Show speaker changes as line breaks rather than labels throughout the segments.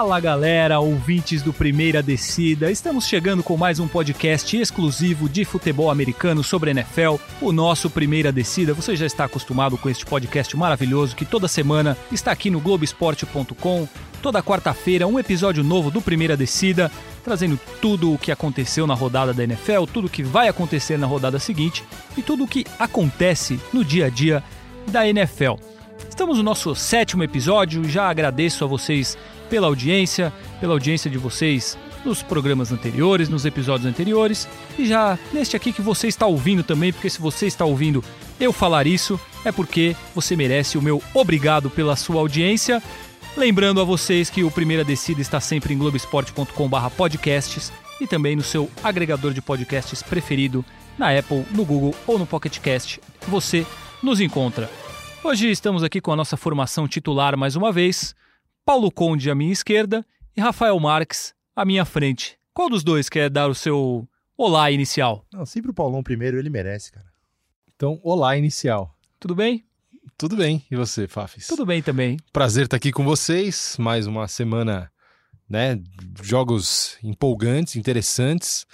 Fala galera, ouvintes do Primeira Descida, estamos chegando com mais um podcast exclusivo de futebol americano sobre NFL, o nosso Primeira Descida. Você já está acostumado com este podcast maravilhoso que toda semana está aqui no Globoesporte.com. Toda quarta-feira, um episódio novo do Primeira Descida, trazendo tudo o que aconteceu na rodada da NFL, tudo o que vai acontecer na rodada seguinte e tudo o que acontece no dia a dia da NFL. Estamos no nosso sétimo episódio, já agradeço a vocês pela audiência, pela audiência de vocês nos programas anteriores, nos episódios anteriores, e já neste aqui que você está ouvindo também, porque se você está ouvindo eu falar isso, é porque você merece o meu obrigado pela sua audiência. Lembrando a vocês que o Primeira Descida está sempre em globesport.com/podcasts e também no seu agregador de podcasts preferido, na Apple, no Google ou no Pocket Cast. Você nos encontra. Hoje estamos aqui com a nossa formação titular mais uma vez. Paulo Conde à minha esquerda e Rafael Marques à minha frente. Qual dos dois quer dar o seu olá inicial?
Não, sempre o Paulão primeiro, ele merece, cara.
Então, olá inicial.
Tudo bem?
Tudo bem. E você, Fafis?
Tudo bem também.
Prazer estar aqui com vocês. Mais uma semana, né? Jogos empolgantes, interessantes.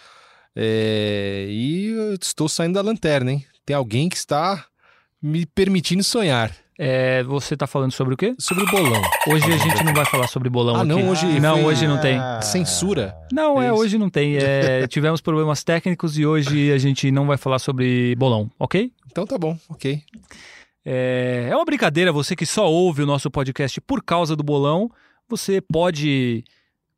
É... E eu estou saindo da lanterna, hein? Tem alguém que está me permitindo sonhar.
É, você está falando sobre o quê?
Sobre o bolão.
Hoje a gente não vai falar sobre bolão
Ah,
aqui.
não, hoje
Não, hoje não tem.
Censura?
Não, é,
É
hoje não tem. É, tivemos problemas técnicos e hoje a gente não vai falar sobre bolão, ok?
Então tá bom, ok.
É, é uma brincadeira, você que só ouve o nosso podcast por causa do bolão, você pode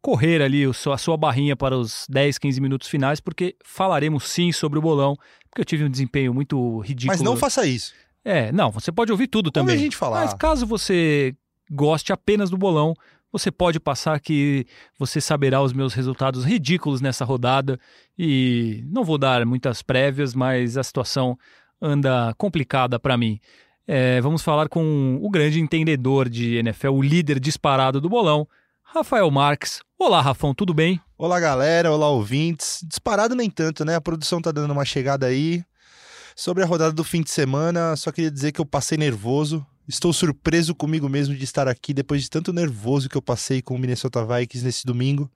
correr ali a sua barrinha para os 10, 15 minutos finais, porque falaremos sim sobre o bolão, porque eu tive um desempenho muito ridículo.
Mas não faça isso.
É, não, você pode ouvir tudo também.
a gente falar.
Mas caso você goste apenas do bolão, você pode passar que você saberá os meus resultados ridículos nessa rodada. E não vou dar muitas prévias, mas a situação anda complicada para mim. É, vamos falar com o grande entendedor de NFL, o líder disparado do bolão, Rafael Marques. Olá, Rafão, tudo bem?
Olá, galera. Olá, ouvintes. Disparado nem tanto, né? A produção tá dando uma chegada aí. Sobre a rodada do fim de semana, só queria dizer que eu passei nervoso. Estou surpreso comigo mesmo de estar aqui depois de tanto nervoso que eu passei com o Minnesota Vikings nesse domingo.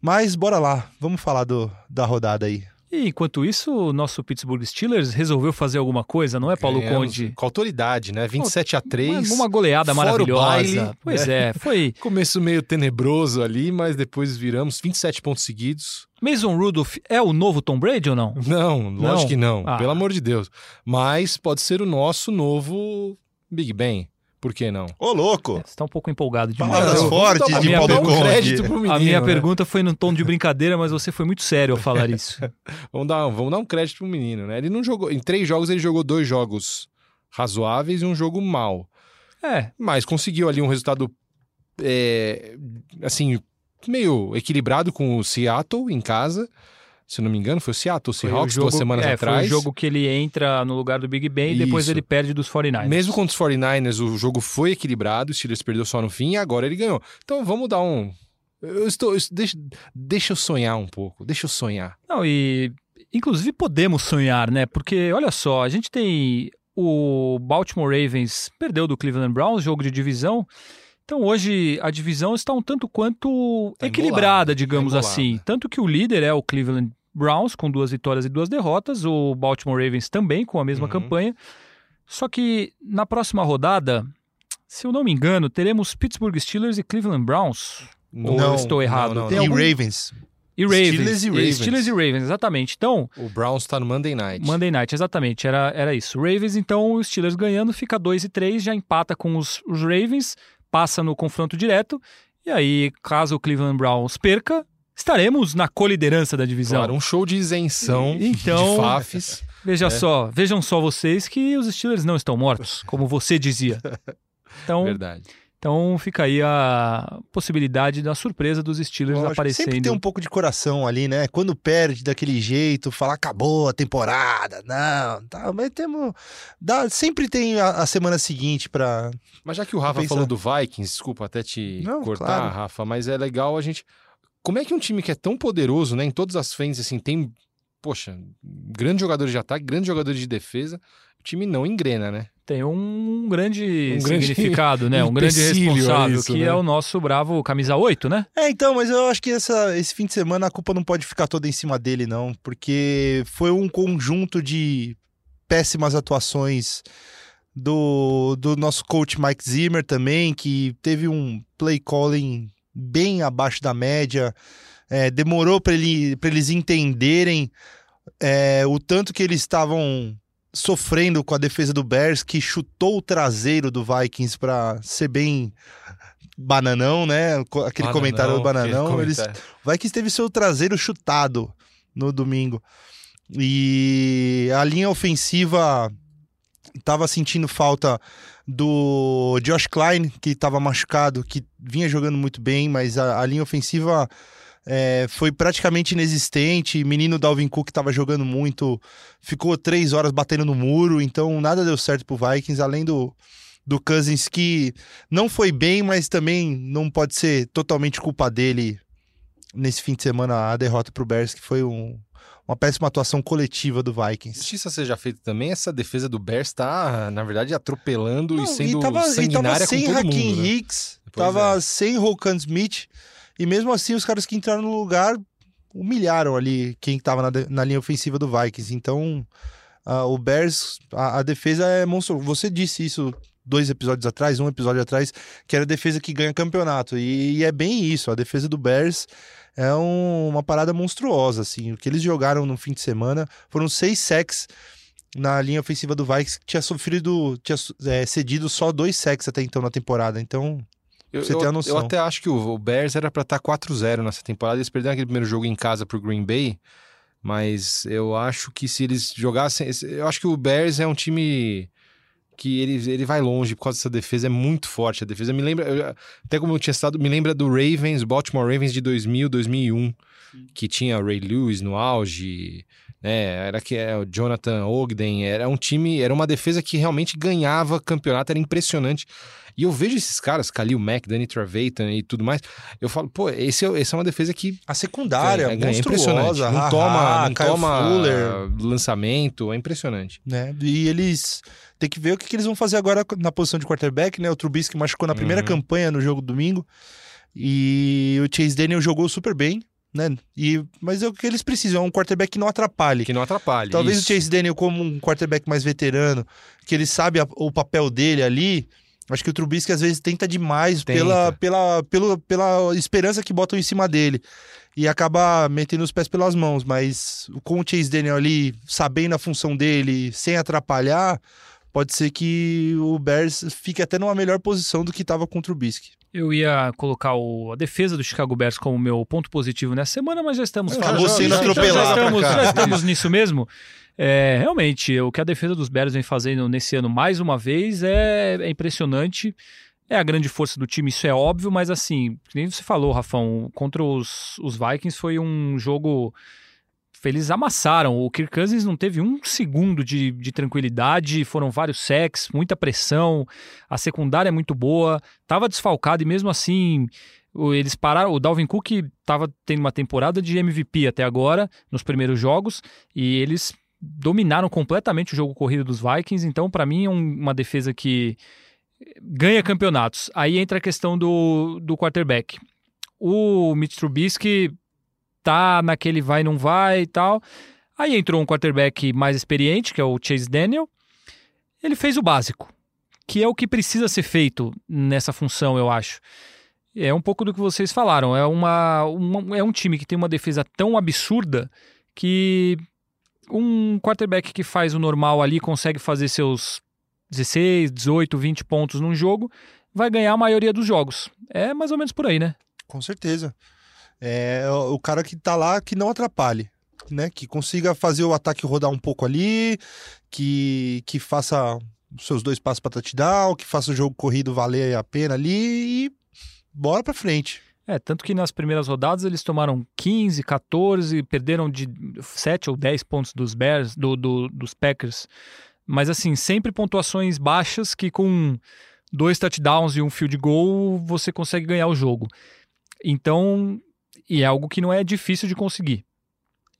Mas bora lá, vamos falar do, da rodada aí.
E enquanto isso, o nosso Pittsburgh Steelers resolveu fazer alguma coisa, não é, Paulo Conde?
Com autoridade, né? 27 a 3.
Uma, uma goleada maravilhosa.
baile,
pois
né?
é, foi.
Começo meio tenebroso ali, mas depois viramos 27 pontos seguidos.
Mason Rudolph é o novo Tom Brady ou não?
Não, lógico
Não?
que não,
Ah.
pelo amor de Deus. Mas pode ser o nosso novo Big Ben. Por que não?
Ô, louco!
Você está um pouco empolgado demais.
Palavras
Eu-
fortes de
vamos
Paulo
dar um
Conde.
crédito pro menino,
a minha
né?
pergunta foi num tom de brincadeira, mas você foi muito sério ao falar isso.
Vamos dar, vamos dar um crédito pro menino, né? Ele não jogou. Em três jogos, ele jogou dois jogos razoáveis e um jogo mal.
É,
Mas conseguiu ali um resultado, é, assim, meio equilibrado com o Seattle em casa. Se não me engano, foi o Seattle
foi o
Seahawks
jogo,
duas semanas
é,
atrás.
Foi o jogo que ele entra no lugar do Big Ben e depois
Isso.
ele perde dos 49ers.
Mesmo contra os 49ers, o jogo foi equilibrado, o Steelers perdeu só no fim e agora ele ganhou. Então vamos dar um. Eu estou. eu- deixa, deixa eu sonhar um pouco, deixa eu sonhar.
Não, e inclusive podemos sonhar, né? Porque olha só, a gente tem o Baltimore Ravens perdeu do Cleveland Browns, jogo de divisão. Então hoje a divisão está um tanto quanto
Tá
equilibrada, digamos
tá
assim. Tanto que o líder é o Cleveland Browns com duas vitórias e duas derrotas, o Baltimore Ravens também com a mesma
Uhum.
campanha. Só que na próxima rodada, se eu não me engano, teremos Pittsburgh Steelers e Cleveland Browns. Ou eu estou errado?
Não, não,
Tem
não.
e Ravens.
E Ravens.
Steelers e Ravens.
Steelers e Ravens, exatamente. Então,
O Browns tá no Monday Night.
Monday Night, exatamente, era, era isso. Ravens, então, os Steelers ganhando, fica 2 e 3, já empata com os, os Ravens, passa no confronto direto. E aí, caso o Cleveland Browns perca, estaremos na coliderança da divisão.
Claro, um show de isenção
Então-
de Fafs.
Veja
É.
só, vejam só vocês que os Steelers não estão mortos, como você dizia. Então,
Verdade.
então fica aí a possibilidade da surpresa dos Steelers
Lógico,
aparecendo.
Sempre tem um pouco de coração ali, né? Quando perde daquele jeito, fala acabou a temporada, não, tá, mas temos, dá, sempre tem a, a semana seguinte pra.
Mas já que o Rafa
pensar.
falou do Vikings, desculpa até te
Não,
cortar,
claro.
Rafa, mas é legal a gente. Como é que um time que é tão poderoso, né, em todas as frentes, assim, tem, poxa, grandes jogadores de ataque, grandes jogadores de defesa, time não engrena, né?
Tem um grande
Um grande
significado, né? Um grande
a
responsável,
isso,
que
né?
é o nosso bravo camisa 8, né?
É, então, mas eu acho que essa, esse fim de semana a culpa não pode ficar toda em cima dele, não, porque foi um conjunto de péssimas atuações do, do nosso coach Mike Zimmer também, que teve um play calling bem abaixo da média, é, demorou para ele, pra eles entenderem é, o tanto que eles estavam sofrendo com a defesa do Bears, que chutou o traseiro do Vikings para ser bem bananão, né? Aquele comentário do bananão. Eles,
comentário.
o Vikings teve seu traseiro chutado no domingo. E a linha ofensiva estava sentindo falta do Josh Klein, que estava machucado, que vinha jogando muito bem, mas a, a linha ofensiva é, foi praticamente inexistente. Menino Dalvin Cook estava jogando muito, ficou três horas batendo no muro, então nada deu certo pro Vikings, além do, do Cousins, que não foi bem, mas também não pode ser totalmente culpa dele nesse fim de semana a derrota pro Bears, que foi um- uma péssima atuação coletiva do Vikings.
Justiça seja feita também, essa defesa do Bears tá, na verdade, atropelando
Não,
e sendo
e tava, e tava
sanguinária
sem
com todo
Hakim
mundo, né?
Hicks,
Pois
tava
é.
sem Rokan Smith, e mesmo assim os caras que entraram no lugar humilharam ali quem tava na, na linha ofensiva do Vikings. Então, ah, o Bears, a, a defesa é monstro. Você disse isso dois episódios atrás, um episódio atrás, que era a defesa que ganha campeonato. E, e é bem isso, a defesa do Bears é um- uma parada monstruosa, assim. O que eles jogaram no fim de semana foram seis sacks na linha ofensiva do Vikings, que tinha sofrido, tinha é, cedido só dois sacks até então na temporada. Então,
Eu,
Você
eu,
tem a
eu
noção.
até acho que o, o Bears era pra estar 4-0 nessa temporada. Eles perderam aquele primeiro jogo em casa pro Green Bay. Mas eu acho que se eles jogassem. Eu acho que o Bears é um time que ele, ele vai longe por causa dessa defesa. É muito forte. A defesa me lembra. eu- até como eu tinha estado, me lembra do Ravens, Baltimore Ravens de 2000, 2001. Que tinha o Ray Lewis no auge. Né, era que é o Jonathan Ogden, era um time, era uma defesa que realmente ganhava campeonato, era impressionante. E eu vejo esses caras, Khalil Mack, Danny Trevathan e tudo mais, eu falo, pô, esse é, esse é uma defesa que
a secundária,
é, é impressionante.
monstruosa.
Não toma, não
Kyle
toma
Fuller,
lançamento, é impressionante.
né? E eles tem que ver o que, que eles vão fazer agora na posição de quarterback, né? O Trubisky machucou na primeira
Uhum.
campanha no jogo domingo e o Chase Daniel jogou super bem, né? E mas é o que eles precisam, é um quarterback que não atrapalhe.
Que não atrapalhe.
Talvez
isso.
o Chase Daniel como um quarterback mais veterano, que ele sabe a- o papel dele ali. Acho que o Trubisky às vezes tenta demais
Tenta.
Pela, pela, pela, pela esperança que botam em cima dele. E acaba metendo os pés pelas mãos. Mas com o Chase Daniel ali, sabendo a função dele, sem atrapalhar, pode ser que o Bears fique até numa melhor posição do que estava com o Trubisky.
Eu ia colocar o- a defesa do Chicago Bears como meu ponto positivo nessa semana, mas já estamos
Eu
falando. já, já, já
pra
estamos, já estamos nisso mesmo. É, realmente, o que a defesa dos Bears vem fazendo nesse ano mais uma vez é, é impressionante. É a grande força do time, isso é óbvio, mas assim, nem você falou, Rafão, contra os, os Vikings foi um jogo. Eles amassaram. O Kirk Cousins não teve um segundo de, de tranquilidade, foram vários sacks, muita pressão. A secundária é muito boa, tava desfalcado e mesmo assim eles pararam. O Dalvin Cook estava tendo uma temporada de MVP até agora, nos primeiros jogos, e eles dominaram completamente o jogo corrido dos Vikings. Então, para mim, é um- uma defesa que ganha campeonatos. Aí entra a questão do, do quarterback. O Mitch Trubisky tá naquele vai, não vai e tal. Aí entrou um quarterback mais experiente, que é o Chase Daniel. Ele fez o básico, que é o que precisa ser feito nessa função, eu acho. É um pouco do que vocês falaram. É, uma, uma- é um time que tem uma defesa tão absurda que um quarterback que faz o normal ali consegue fazer seus 16, 18, 20 pontos num jogo, vai ganhar a maioria dos jogos. É mais ou menos por aí, né?
Com certeza. É o cara que tá lá que não atrapalhe, né? Que consiga fazer o ataque rodar um pouco ali, que, que faça os seus dois passos para touchdown, que faça o jogo corrido valer a pena ali e bora pra frente.
É, tanto que nas primeiras rodadas eles tomaram 15, 14, perderam de 7 ou 10 pontos dos Bears, do, do- dos Packers. Mas assim, sempre pontuações baixas que com dois touchdowns e um field goal você consegue ganhar o jogo. Então, e é algo que não é difícil de conseguir,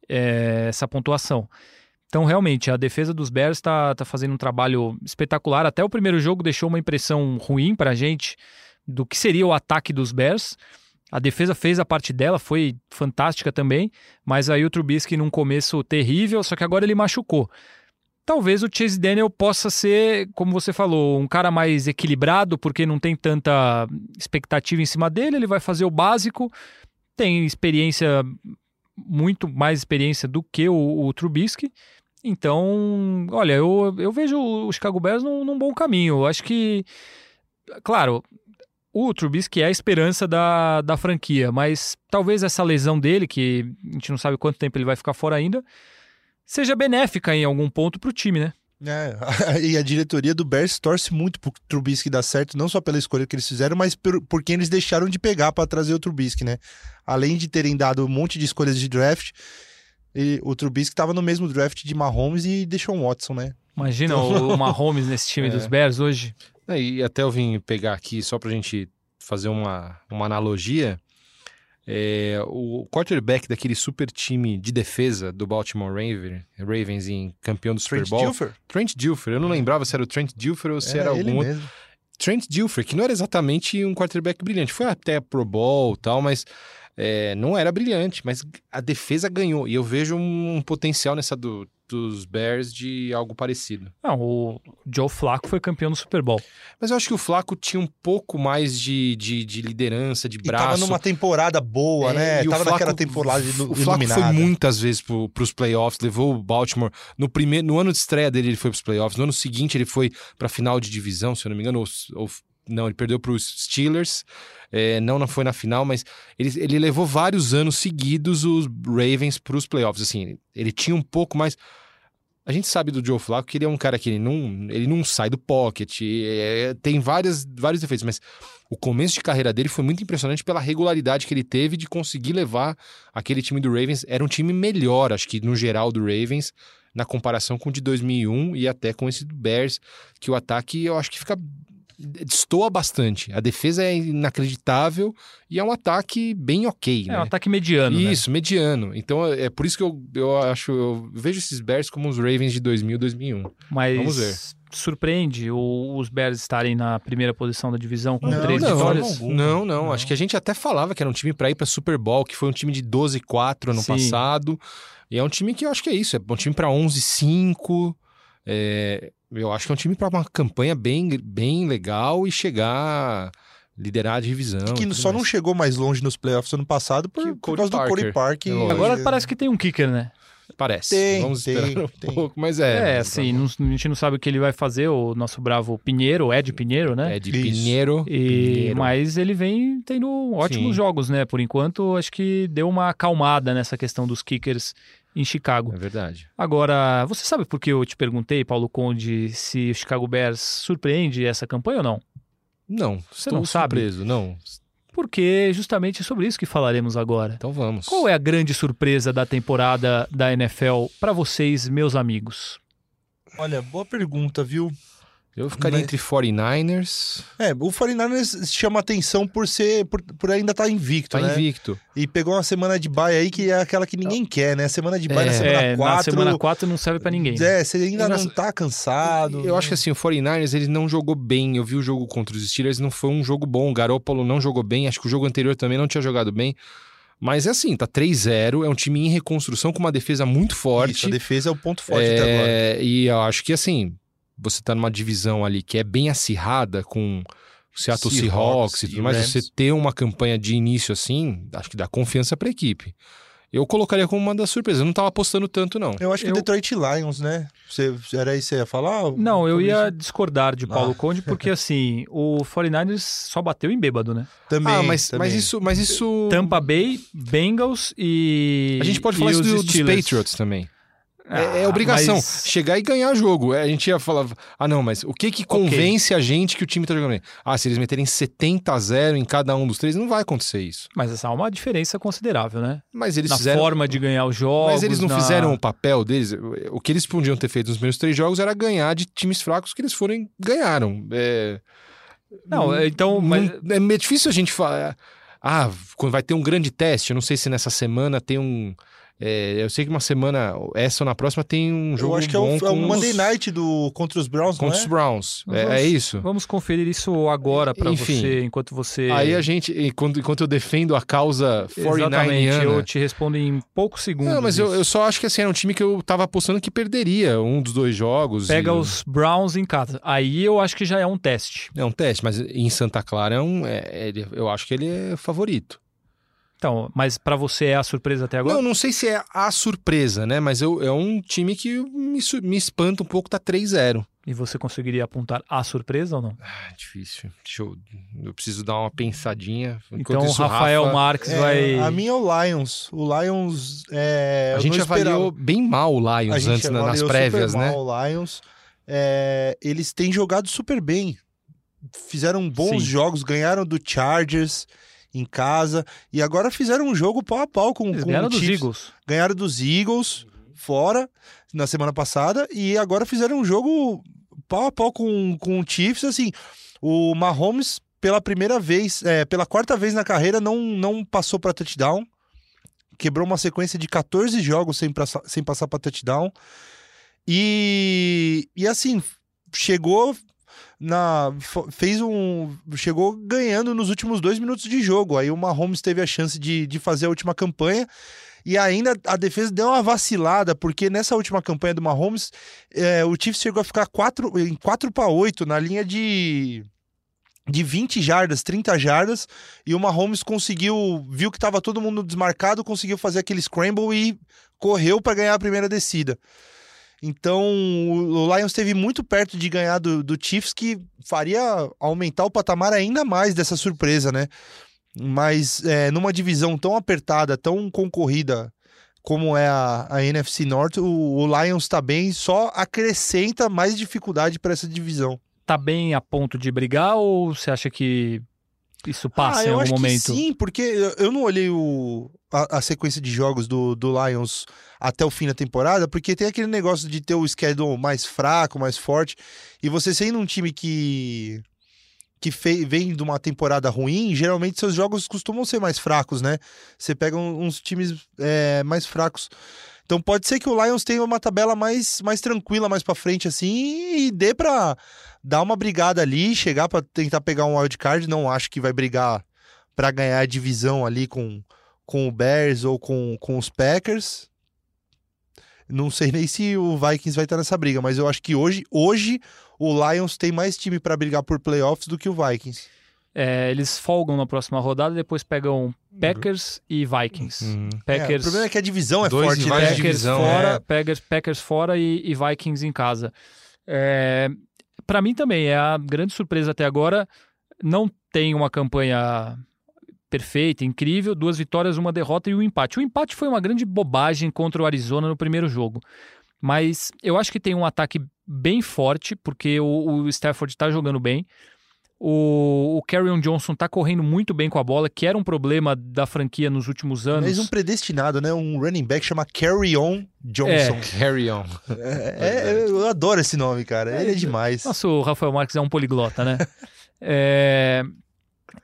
é, essa pontuação. Então, realmente, a defesa dos Bears está tá fazendo um trabalho espetacular. Até o primeiro jogo deixou uma impressão ruim para a gente do que seria o ataque dos Bears. A defesa fez a parte dela, foi fantástica também, mas aí o Trubisky num começo terrível, só que agora ele machucou. Talvez o Chase Daniel possa ser, como você falou, um cara mais equilibrado, porque não tem tanta expectativa em cima dele, ele vai fazer o básico, tem experiência, muito mais experiência do que o, o Trubisky. Então, olha, eu, eu vejo o Chicago Bears num, num bom caminho. Eu acho que, claro, o Trubisky é a esperança da, da franquia, mas talvez essa lesão dele, que a gente não sabe quanto tempo ele vai ficar fora ainda, seja benéfica em algum ponto para o time, né?
É, e a diretoria do Bears torce muito pro Trubisky dar certo, não só pela escolha que eles fizeram, mas por, por quem eles deixaram de pegar para trazer o Trubisky, né? Além de terem dado um monte de escolhas de draft, e o Trubisky estava no mesmo draft de Mahomes e deixou um Watson, né?
Imagina então... o Mahomes nesse time é. dos Bears hoje.
É, e até eu vim pegar aqui, só pra gente fazer uma, uma analogia, é, o quarterback daquele super time de defesa do Baltimore Ravens, Ravens em campeão do Super Bowl.
Dilfer?
Trent Dilfer. Eu não lembrava se era o Trent Dilfer ou se era, era algum outro.
Mesmo.
Trent Dilfer, que não era exatamente um quarterback brilhante. Foi até Pro Bowl e tal, mas é, não era brilhante. Mas a defesa ganhou. E eu vejo um potencial nessa do dos Bears de algo parecido.
Não, o Joe Flacco foi campeão do Super Bowl.
Mas eu acho que o Flacco tinha um pouco mais de, de, de liderança, de braço. E tava
numa temporada boa, é, né? E tava Flaco, naquela temporada
O Flacco foi muitas vezes pro, pros playoffs, levou o Baltimore. No, primeiro, no ano de estreia dele, ele foi pros playoffs. No ano seguinte, ele foi pra final de divisão, se eu não me engano, ou, ou não, ele perdeu para os Steelers. É, não, foi na final, mas ele, ele levou vários anos seguidos os Ravens para os playoffs. Assim, ele tinha um pouco mais. A gente sabe do Joe Flacco que ele é um cara que ele não, ele não sai do pocket, é, tem várias, vários defeitos, mas o começo de carreira dele foi muito impressionante pela regularidade que ele teve de conseguir levar aquele time do Ravens. Era um time melhor, acho que no geral, do Ravens, na comparação com o de 2001 e até com esse do Bears, que o ataque eu acho que fica destoa bastante. A defesa é inacreditável e é um ataque bem ok.
É
né?
um ataque mediano.
Né? Isso,
né?
mediano. Então é, é por isso que eu, eu acho, eu vejo esses Bears como os Ravens de 2000, 2001.
Mas
Vamos ver.
Surpreende os Bears estarem na primeira posição da divisão com
não,
três
não,
vitórias?
Não, não, não, Acho que a gente até falava que era um time para ir para Super Bowl, que foi um time de 12-4 ano Sim. passado. E é um time que eu acho que é isso, é um time para 11-5. É, eu acho que é um time para uma campanha bem, bem legal e chegar liderar a divisão.
Que só mais. não chegou mais longe nos playoffs ano passado por, por causa Parker. do Corey Park.
É Agora parece que tem um kicker, né?
Parece.
Tem,
Vamos
tem,
esperar um
tem.
pouco, mas é.
É, assim, não, a gente não sabe o que ele vai fazer, o nosso bravo Pinheiro, Ed Pinheiro, né?
Ed Pinheiro.
E,
Pinheiro.
Mas ele vem tendo ótimos Sim. jogos, né? Por enquanto, acho que deu uma acalmada nessa questão dos kickers em Chicago.
É verdade.
Agora, você sabe por que eu te perguntei, Paulo Conde, se o Chicago Bears surpreende essa campanha ou não?
Não, você não sabe. Surpreso, não.
Porque justamente é sobre isso que falaremos agora.
Então vamos.
Qual é a grande surpresa da temporada da NFL para vocês, meus amigos?
Olha, boa pergunta, viu?
Eu ficaria Mas... entre 49ers.
É, o 49ers chama atenção por ser por, por ainda estar tá invicto,
tá
né?
invicto.
E pegou uma semana de bye aí que é aquela que ninguém quer, né? Semana de bye
é,
na semana 4.
Na semana 4 não serve para ninguém.
É, você ainda não tá cansado.
Eu acho que assim, o 49ers ele não jogou bem. Eu vi o jogo contra os Steelers, não foi um jogo bom. O Garoppolo não jogou bem. Acho que o jogo anterior também não tinha jogado bem. Mas é assim, tá 3-0, é um time em reconstrução com uma defesa muito forte. Isso,
a defesa é o ponto forte
é,
até agora.
E eu acho que assim, você tá numa divisão ali que é bem acirrada com o Seattle Seahawks, Seahawks e tudo mais, você ter uma campanha de início assim, acho que dá confiança para a equipe. Eu colocaria como uma das surpresas. Eu não estava apostando tanto, não.
Eu acho que
eu...
o Detroit Lions, né? Você, era isso que você ia falar?
Não, eu ia discordar de Paulo ah. Conde, porque assim, o 49ers só bateu em bêbado, né?
Também.
Ah, mas,
também.
mas isso. Mas isso...
Tampa Bay, Bengals e.
A gente pode falar isso do, dos Patriots também. É, é, ah, obrigação. Mas... Chegar e ganhar jogo. É, a gente ia falar, ah, não, mas o que que convence okay. a gente que o time tá jogando bem? Ah, se eles meterem 70 a 0 em cada um dos três, não vai acontecer isso.
Mas essa é uma diferença considerável, né?
Mas eles
na
fizeram...
forma de ganhar os jogos.
Mas eles não
na...
fizeram o papel deles. O que eles podiam ter feito nos primeiros três jogos era ganhar de times fracos que eles forem ganharam. É...
Não, então. Mas...
É difícil a gente falar. Ah, quando vai ter um grande teste, eu não sei se nessa semana tem um É, eu sei que uma semana, essa ou na próxima, tem um jogo
Eu acho que é o, é o Monday
os-
Night do, contra os Browns, não
contra
é?
os Browns. É,
vamos-
é isso.
Vamos conferir isso agora para você, enquanto você.
Aí a gente, enquanto, enquanto eu defendo a causa 49
Exatamente, eu te respondo em poucos segundos.
Não, mas eu, eu só acho que assim, era um time que eu tava apostando que perderia um dos dois jogos.
Pega
e-
os Browns em casa. Aí eu acho que já é um teste.
É um teste, mas em Santa Clara é um, é- eu acho que ele é favorito.
Então, mas para você é a surpresa até agora?
Não, não sei se é a surpresa, né? Mas eu, é um time que me, me espanta um pouco, tá 3-0.
E você conseguiria apontar a surpresa ou não?
Ah, difícil. Deixa eu. Eu preciso dar uma pensadinha. Enquanto
então,
isso,
Rafael
Rafa,
Marques
É,
vai.
A minha é o Lions. O Lions é.
A
eu
gente avaliou bem mal o
A
Lions
gente
antes na- nas
avaliou
prévias,
super
né?
mal O Lions. É, eles têm jogado super bem. Fizeram bons
Sim.
jogos, ganharam do Chargers em casa e agora fizeram um jogo pau a pau com,
Eles
com
ganharam
o
dos
Chiefs.
Eagles.
Ganharam dos Eagles fora na semana passada e agora fizeram um jogo pau a pau com, com o Chiefs. Assim, o Mahomes, pela primeira vez, é, pela quarta vez na carreira, não, não passou para touchdown. Quebrou uma sequência de 14 jogos sem, passar- sem passar para touchdown. E, e assim, chegou na fez um chegou ganhando nos últimos dois minutos de jogo. Aí o Mahomes teve a chance de, de fazer a última campanha. E ainda a defesa deu uma vacilada porque nessa última campanha do Mahomes é, o Chiefs chegou a ficar quatro, em 4 para 8 na linha de de 20 jardas, 30 jardas, e o Mahomes conseguiu, viu que estava todo mundo desmarcado, conseguiu fazer aquele scramble e correu para ganhar a primeira descida. Então, o Lions esteve muito perto de ganhar do, do Chiefs, que faria aumentar o patamar ainda mais dessa surpresa, né? Mas é, numa divisão tão apertada, tão concorrida como é a, a NFC North, o, o Lions está bem, só acrescenta mais dificuldade para essa divisão.
Tá bem a ponto de brigar ou você acha que isso passa
ah,
em algum momento?
Que sim, porque eu- não olhei o, a, a sequência de jogos do, do Lions até o fim da temporada, porque tem aquele negócio de ter o schedule mais fraco, mais forte, e você sendo um time que que vem de uma temporada ruim, geralmente seus jogos costumam ser mais fracos, né? Você pega uns times é, mais fracos. Então pode ser que o Lions tenha uma tabela mais, mais tranquila mais pra frente assim e dê pra dar uma brigada ali, chegar pra tentar pegar um wild card, não acho que vai brigar pra ganhar a divisão ali com, com o Bears ou com, com os Packers. Não sei nem se o Vikings vai estar nessa briga, mas eu acho que hoje, hoje o Lions tem mais time pra brigar por playoffs do que o Vikings.
É, eles folgam na próxima rodada, depois pegam Packers e Vikings.
Hum.
É, o
Packers,
problema é que a divisão é forte, né?
Packers
divisão,
fora,
é.
Packers, Packers fora e, e Vikings em casa. É, para mim também é a grande surpresa até agora. Não tem uma campanha perfeita, incrível, duas vitórias, uma derrota e um empate. O empate foi uma grande bobagem contra o Arizona no primeiro jogo. Mas eu acho que tem um ataque bem forte, porque o, o Stafford está jogando bem. O, o Carrion Johnson está correndo muito bem com a bola, que era um problema da franquia nos últimos anos.
Mas um predestinado, né? Um running back chama Carry On Johnson.
Carry on.
É, é, eu adoro esse nome, cara. Ele é demais.
Nossa, o Rafael Marques é um poliglota, né? É,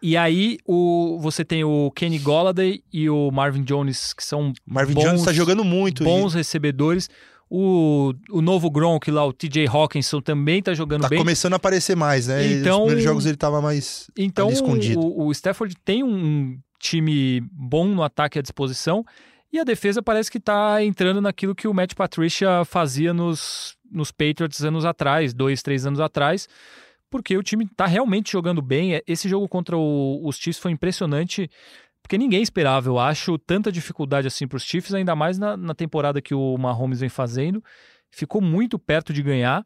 E aí o, você tem o Kenny Golladay e o Marvin Jones, que são
Marvin
bons,
Jones tá jogando muito.
bons recebedores. O, o novo Gronk lá, o TJ Hawkinson, também tá jogando
tá
bem.
começando a aparecer mais, né?
Então-
Os primeiros jogos ele tava mais.
Então
escondido.
o, o Stafford tem um time bom no ataque à disposição e a defesa parece que tá entrando naquilo que o Matt Patricia fazia nos, nos Patriots anos atrás, dois, três anos atrás, porque o time tá realmente jogando bem. Esse jogo contra o- os Chiefs foi impressionante, porque ninguém esperava, eu acho, tanta dificuldade assim para os Chiefs, ainda mais na, na temporada que o Mahomes vem fazendo. Ficou muito perto de ganhar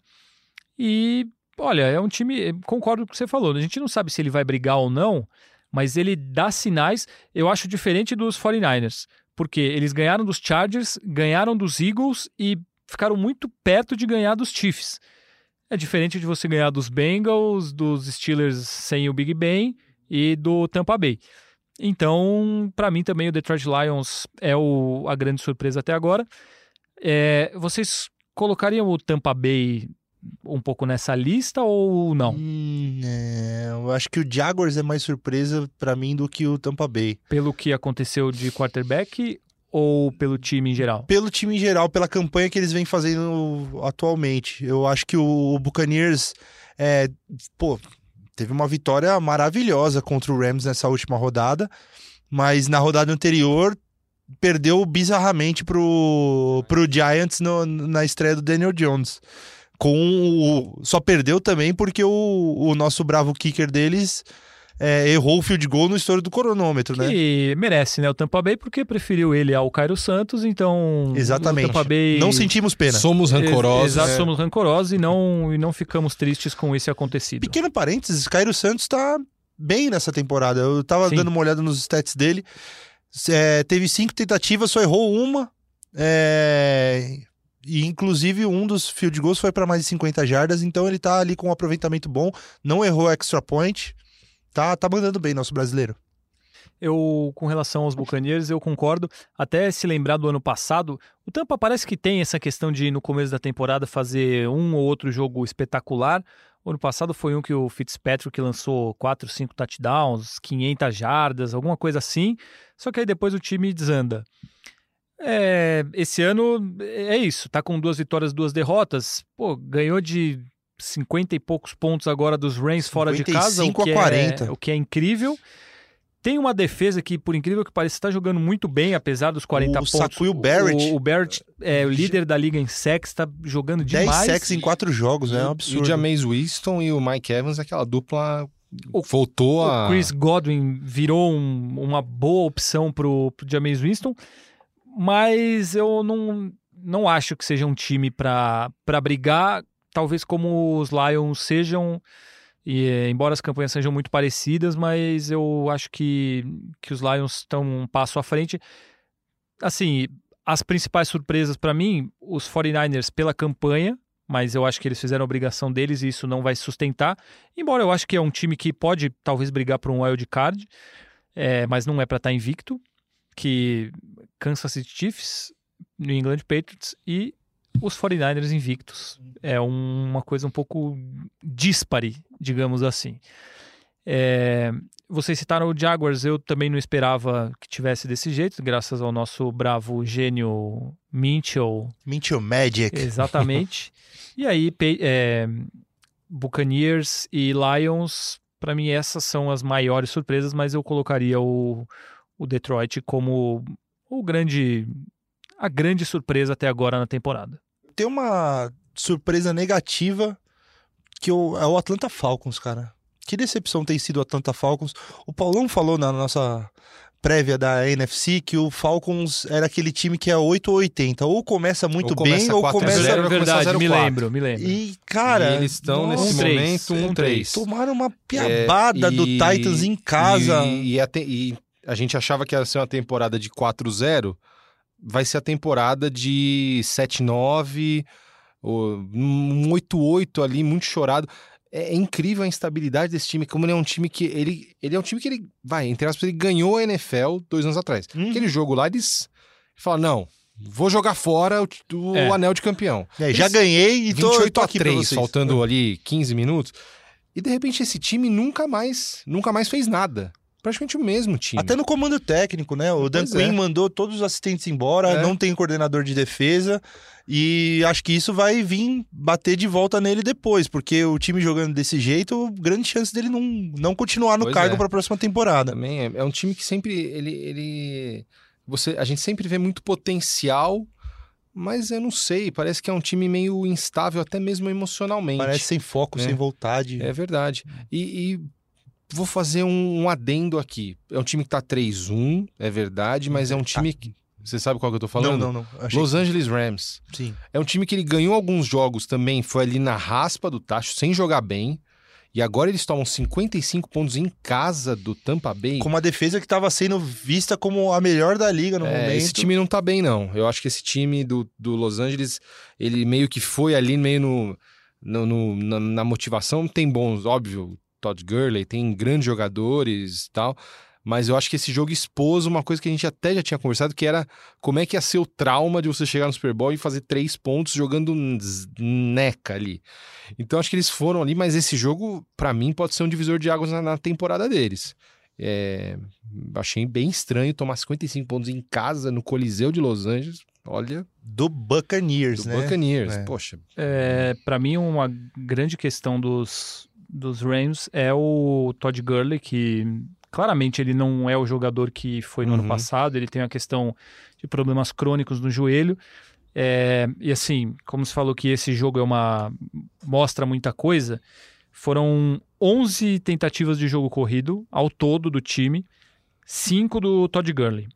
e Olha, é um time. Concordo com o que você falou. A gente não sabe se ele vai brigar ou não, mas ele dá sinais. Eu acho diferente dos 49ers, porque eles ganharam dos Chargers, ganharam dos Eagles e ficaram muito perto de ganhar dos Chiefs. É diferente de você ganhar dos Bengals, dos Steelers sem o Big Ben e do Tampa Bay. Então, para mim também o Detroit Lions é o- a grande surpresa até agora. É, vocês colocariam o Tampa Bay um pouco nessa lista ou não?
Hum, é, eu acho que o Jaguars é mais surpresa pra mim do que o Tampa Bay.
Pelo que aconteceu de quarterback ou pelo time em geral?
Pelo time em geral, pela campanha que eles vêm fazendo atualmente. Eu acho que o Buccaneers é, pô, teve uma vitória maravilhosa contra o Rams nessa última rodada, mas na rodada anterior perdeu bizarramente pro, pro Giants no, na estreia do Daniel Jones. Com o, só perdeu também porque o, o nosso bravo kicker deles é, errou o field goal no estouro do cronômetro, né?
E merece, né? O Tampa Bay, porque preferiu ele ao Cairo Santos, então.
Exatamente.
O Tampa Bay...
Não sentimos pena.
Somos rancorosos.
Exato, é. somos rancorosos e não, e não ficamos tristes com esse acontecido.
Pequeno parênteses, Cairo Santos tá bem nessa temporada. Eu tava Sim. dando uma olhada nos stats dele. É, teve cinco tentativas, só errou uma. É, e inclusive um dos field goals foi para mais de 50 jardas, então ele tá ali com um aproveitamento bom, não errou extra point. Tá, tá mandando bem nosso brasileiro.
Eu, com relação aos Buccaneers, eu concordo. Até se lembrar do ano passado, o Tampa parece que tem essa questão de, no começo da temporada, fazer um ou outro jogo espetacular. O ano passado foi um que o Fitzpatrick lançou 4, 5 touchdowns, 500 jardas, alguma coisa assim. Só que aí depois o time desanda. É, esse ano é isso, tá com duas vitórias, duas derrotas. Pô, ganhou de 50 e poucos pontos agora dos Rams fora de casa, o que,
a 40.
É, o que é incrível. Tem uma defesa que, por incrível que pareça, está jogando muito bem, apesar dos 40 o pontos.
Sacuil Barrett.
O, o Barrett é o líder da liga em sacks, está jogando demais. 10
sacks em quatro jogos, né? É um absurdo.
E o James Winston e o Mike Evans, aquela dupla o, voltou a...
O Chris Godwin virou um, uma boa opção pro, pro James Winston, mas eu não, não acho que seja um time para brigar talvez como os Lions sejam, e, embora as campanhas sejam muito parecidas, mas eu acho que, que os Lions estão um passo à frente. Assim, as principais surpresas para mim, os 49ers pela campanha, mas eu acho que eles fizeram a obrigação deles e isso não vai sustentar. Embora eu acho que é um time que pode talvez brigar por um wild card, é, mas não é para estar tá invicto, que Kansas City Chiefs, New England Patriots e os 49ers invictos. É uma coisa um pouco dispare, digamos assim. É, vocês citaram o Jaguars, eu também não esperava que tivesse desse jeito, graças ao nosso bravo gênio Minchel.
Minchel Magic.
Exatamente. e aí, é, Buccaneers e Lions, para mim essas são as maiores surpresas, mas eu colocaria o, o Detroit como o grande a grande surpresa até agora na temporada
tem uma surpresa negativa que eu, é o Atlanta Falcons, cara. Que decepção tem sido o Atlanta Falcons. O Paulão falou na nossa prévia da NFC que o Falcons era aquele time que é 8 ou 80. Ou começa muito ou começa bem, ou começa...
0, é verdade, me lembro, me lembro.
E, cara...
E eles estão nesse um momento 1-3. Um, 3.
Tomaram uma piabada é, e, do Titans em casa.
E, e, a te, e a gente achava que ia ser uma temporada de 4-0 vai ser a temporada de 7-9, um 8-8 ali, muito chorado. É, é, incrível a instabilidade desse time, como ele é um time que ele, ele é um time que ele vai, entre aspas, ele ganhou a NFL dois anos atrás. Hum. Aquele jogo lá, eles falam, não, vou jogar fora o, o é. anel de campeão.
É, já ganhei e tô, 28 tô aqui
a 3, faltando é. ali 15 minutos. E de repente esse time nunca mais, nunca mais fez nada praticamente o mesmo time.
Até no comando técnico, né? O Dan Quinn é. mandou todos os assistentes embora, é. não tem coordenador de defesa. E acho que isso vai vir bater de volta nele depois, porque o time jogando desse jeito, grande chance dele não, não continuar no pois cargo é. para a próxima temporada.
Também é, é, um time que sempre ele, ele você a gente sempre vê muito potencial, mas eu não sei, parece que é um time meio instável até mesmo emocionalmente.
Parece sem foco, né? sem vontade.
É verdade. E, e vou fazer um, um, adendo aqui. É um time que tá 3-1, é verdade, mas é um time que. Você sabe qual que eu tô falando?
Não, não, não.
Achei Los. Angeles Rams.
Sim.
É um time que ele ganhou alguns jogos também, foi ali na raspa do tacho, sem jogar bem. E agora eles tomam 55 pontos em casa do Tampa Bay.
Com uma defesa que estava sendo vista como a melhor da liga no é, momento.
Esse time não tá bem, não. Eu acho que esse time do, do Los Angeles, ele meio que foi ali meio no, no, no na, na motivação. Tem bons, óbvio, Todd Gurley, tem grandes jogadores e tal. Mas eu acho que esse jogo expôs uma coisa que a gente até já tinha conversado, que era como é que ia ser o trauma de você chegar no Super Bowl e fazer três pontos jogando neca ali. Então acho que eles foram ali, mas esse jogo, para mim, pode ser um divisor de águas na, na temporada deles. É, achei bem estranho tomar 55 pontos em casa no Coliseu de Los Angeles. Olha,
Do Buccaneers,
do
né?
Buccaneers.
É.
Poxa,
É, para mim, uma grande questão dos, dos Rams é o Todd Gurley, que claramente ele não é o jogador que foi no ano
Uhum.
passado, ele tem a questão de problemas crônicos no joelho. É, e assim, como se falou que esse jogo é uma mostra muita coisa, foram 11 tentativas de jogo corrido ao todo do time, 5 do Todd Gurley.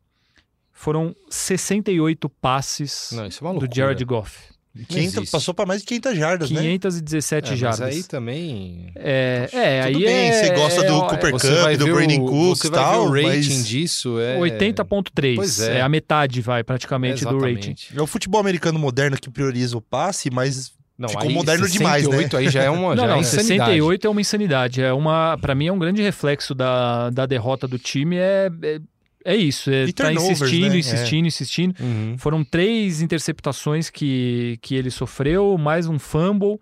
Foram 68 passes
não, é
do Jared Goff.
500
existe.
passou para mais de 500 jardas, né?
517
É, mas
jardas.
aí também.
É, é
Tudo
aí
bem,
é,
você gosta do
é,
Cooper Cup, do Brandon
o,
Cooks e tal,
o rating
mas-
disso. É...
80.3.
Pois
é.
é.
a metade, vai, praticamente, do rating.
É o futebol americano moderno que prioriza o passe, mas
Não,
Ficou
aí,
moderno demais, né?
68 aí já é uma, já
Não,
é
não,
insanidade.
68 é uma insanidade. É uma, para mim é um grande reflexo da, da derrota do time. É, é, é isso. É, tá insistindo,
né?
insistindo, insistindo.
Uhum.
Foram três interceptações que, que ele sofreu, mais um fumble.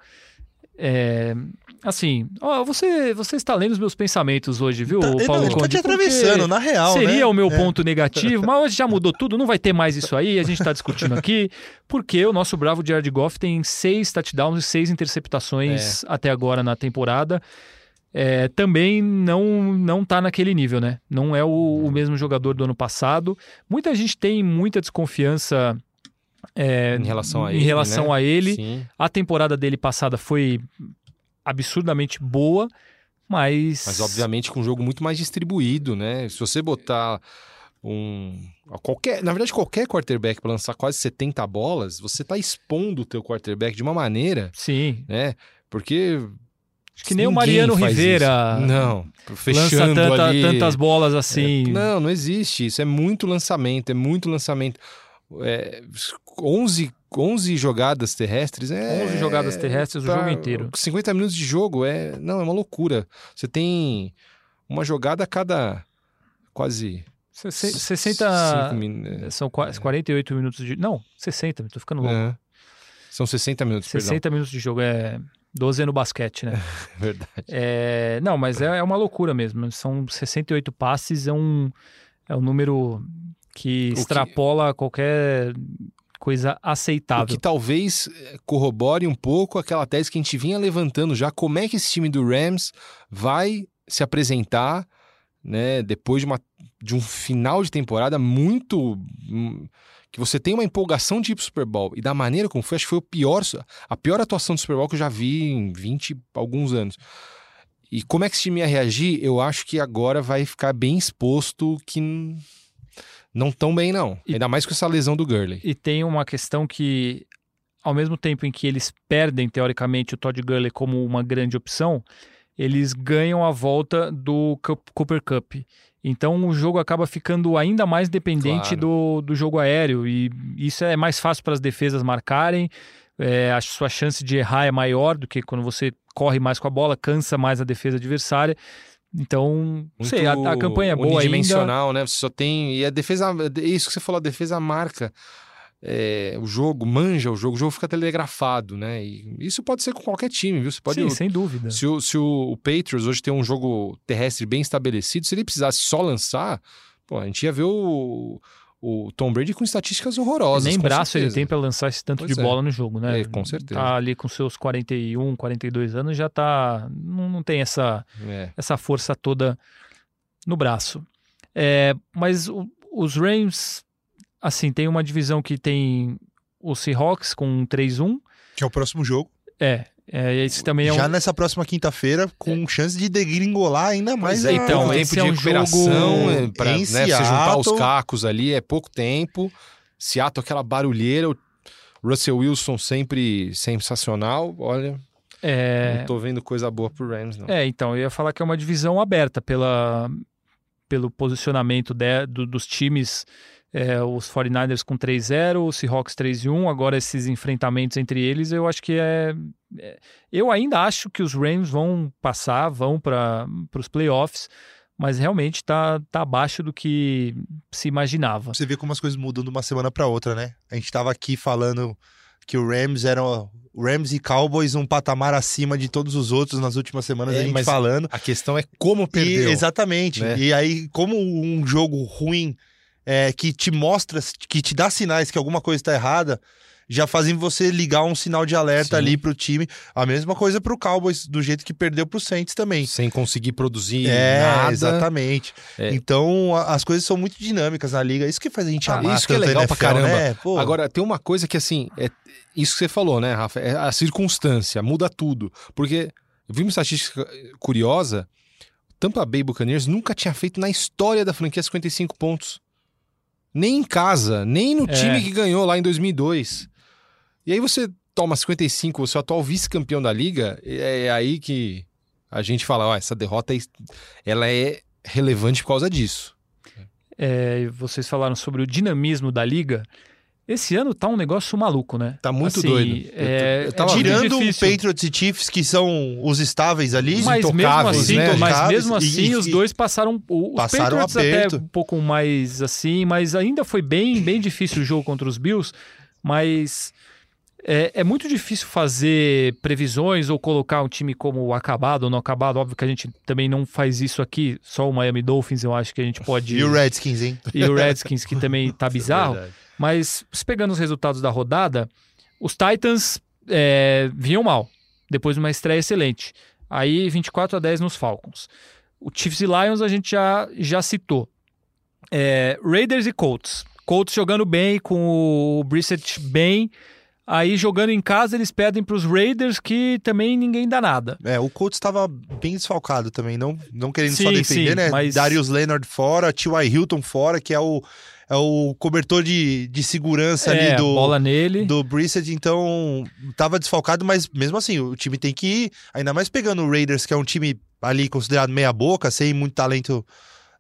É, assim, ó, você, você está lendo os meus pensamentos hoje, viu,
tá, ele,
Paulo
não, tá
Conde?
te atravessando, na real,
Seria
né?
o meu
É.
ponto negativo, mas hoje já mudou tudo, não vai ter mais isso aí, a gente está discutindo aqui, porque o nosso bravo Jared Goff tem seis touchdowns e seis interceptações até agora na temporada. É, também não não tá naquele nível, né? Não é o, o mesmo jogador do ano passado. Muita gente tem muita desconfiança é,
Em relação a
em
ele,
relação
né?
a ele. A temporada dele passada foi absurdamente boa, mas.
Mas obviamente com um jogo muito mais distribuído, né? Se você botar um qualquer, na verdade qualquer quarterback para lançar quase 70 bolas, você tá expondo o teu quarterback de uma maneira,
Sim.
né? Porque
Acho que nem o Mariano Rivera.
Não,
lança tanta-
ali.
tantas bolas assim.
É, não, não existe. Isso é muito lançamento, é muito lançamento. É, 11, 11 jogadas terrestres é.
11 jogadas terrestres o
pra-
jogo inteiro.
50 minutos de jogo é. Não, é uma loucura. Você tem uma jogada a cada quase.
Se- se-
cinco
60.
min- é,
São qua- 48 minutos de. Não, 60, tô ficando louco.
é. São 60 minutos,
60 minutos de jogo é 12 no basquete, né?
perdão. Verdade.
É, não, mas é, é uma loucura mesmo. São 68 passes, é um, é um número que
que-
extrapola qualquer coisa
O
aceitável.
que talvez eh, corrobore um pouco aquela tese que a gente vinha levantando já, como é que esse time do Rams vai se apresentar, né, depois de, uma, de um final de temporada muito hum, que você tem uma empolgação de ir pro Super Bowl e da maneira como foi, acho que foi o pior, a pior atuação do Super Bowl que eu já vi em 20 e alguns anos. E como é que esse time ia reagir? Eu acho que agora vai ficar bem exposto que não tão bem não.
E-
Ainda mais com essa lesão do Gurley.
E tem uma questão que, ao mesmo tempo em que eles perdem, teoricamente, o Todd Gurley como uma grande opção, eles ganham a volta do Cooper Cup. Então o jogo acaba ficando ainda mais dependente
Claro.
do, do jogo aéreo. E isso é mais fácil para as defesas marcarem. É, a sua chance de errar é maior do que quando você corre mais com a bola, cansa mais a defesa adversária. Então, não sei, a, a campanha é boa ainda.
unidimensional, né? Você só tem e a defesa, isso que você falou, a defesa marca é, o jogo, manja o jogo, o jogo fica telegrafado, né? E isso pode ser com qualquer time, viu? Você pode
Sim, sem dúvida.
se o, se o, o Patriots hoje tem um jogo terrestre bem estabelecido, se ele precisasse só lançar, pô, a gente ia ver o, o Tom Brady com estatísticas horrorosas.
Nem braço ele
certeza.
tem para lançar esse tanto
Pois
de
é.
bola no jogo, né?
É, com certeza.
Tá ali com seus 41, 42 anos, já tá. Não, não tem essa,
É.
essa força toda no braço. É, mas o- os Rams, assim, tem uma divisão que tem o Seahawks com um 3-1.
Que é o próximo jogo.
É, é, esse também é um.
Já nessa próxima quinta-feira, com chance de degringolar ainda mais.
É,
a-
então,
pouco
esse
tempo
é
de
um
recuperação,
jogo
é, pra
em
né, você juntar os cacos ali, é pouco tempo. Seattle, aquela barulheira, o Russell Wilson sempre sensacional. Olha,
é,
não tô vendo coisa boa pro Rams, não.
É, então, eu ia falar que é uma divisão aberta pela, pelo posicionamento de- do- dos times. É, os 49ers com 3-0, os Seahawks 3-1. Agora, esses enfrentamentos entre eles, eu acho que é, é- Eu ainda acho que os Rams vão passar, vão para os playoffs, mas realmente está tá abaixo do que se imaginava.
Você vê como as coisas mudam de uma semana para outra, né? A gente tava aqui falando que o Rams era o Rams e Cowboys um patamar acima de todos os outros nas últimas semanas,
É,
a gente
mas
falando.
A questão é como perdeu.
E- exatamente.
né?
E aí, como um jogo ruim é, que te mostra, que te dá sinais que alguma coisa está errada, já fazem você ligar um sinal de alerta
Sim.
ali pro time. A mesma coisa pro Cowboys, do jeito que perdeu pro Saints também.
Sem conseguir produzir
É,
nada.
exatamente.
É.
Então, a- as coisas são muito dinâmicas na liga. Isso que faz a gente
Ah,
amar
isso que é legal pra
NFL,
caramba.
né?
Agora, tem uma coisa que, assim, é isso que você falou, né, Rafa? É a circunstância, muda tudo. Porque eu vi uma estatística curiosa: Tampa Bay Buccaneers nunca tinha feito na história da franquia 55 pontos. Nem em casa, nem no
É.
time que ganhou lá em 2002. E aí você toma 55, você é o atual vice-campeão da liga, é aí que a gente fala: ó, essa derrota ela é relevante por causa disso.
É, vocês falaram sobre o dinamismo da liga. Esse ano tá um negócio maluco, né?
Tá muito
Assim,
doido.
É,
eu tava
é
tirando o. Patriots e Chiefs, que são os estáveis ali,
Mas mesmo
intocáveis,
assim,
né?
mas mesmo assim
e-
os
e-
dois passaram o- os
passaram
Patriots
aperto.
até um pouco mais assim, mas ainda foi bem bem difícil o jogo contra os Bills, mas é, é muito difícil fazer previsões ou colocar um time como acabado ou não acabado. Óbvio que a gente também não faz isso aqui. Só o Miami Dolphins eu acho que a gente pode
e o Redskins, hein?
e o Redskins que também tá bizarro.
Verdade.
Mas pegando os resultados da rodada, os Titans é, vinham mal, depois de uma estreia excelente. Aí 24 a 10 nos Falcons. O Chiefs e Lions a gente já, já citou. É, Raiders e Colts. Colts jogando bem, com o Brissett bem. Aí jogando em casa eles perdem para os Raiders, que também ninguém dá nada.
É, o Colts estava bem desfalcado também, não, não querendo só
Sim,
defender,
sim,
né?
mas-
Darius Leonard fora, T.Y. Hilton fora, que é o, é o cobertor de, de segurança
É,
ali do,
bola nele.
do Brissett, então tava desfalcado, mas mesmo assim, o time tem que ir, ainda mais pegando o Raiders, que é um time ali considerado meia boca, sem muito talento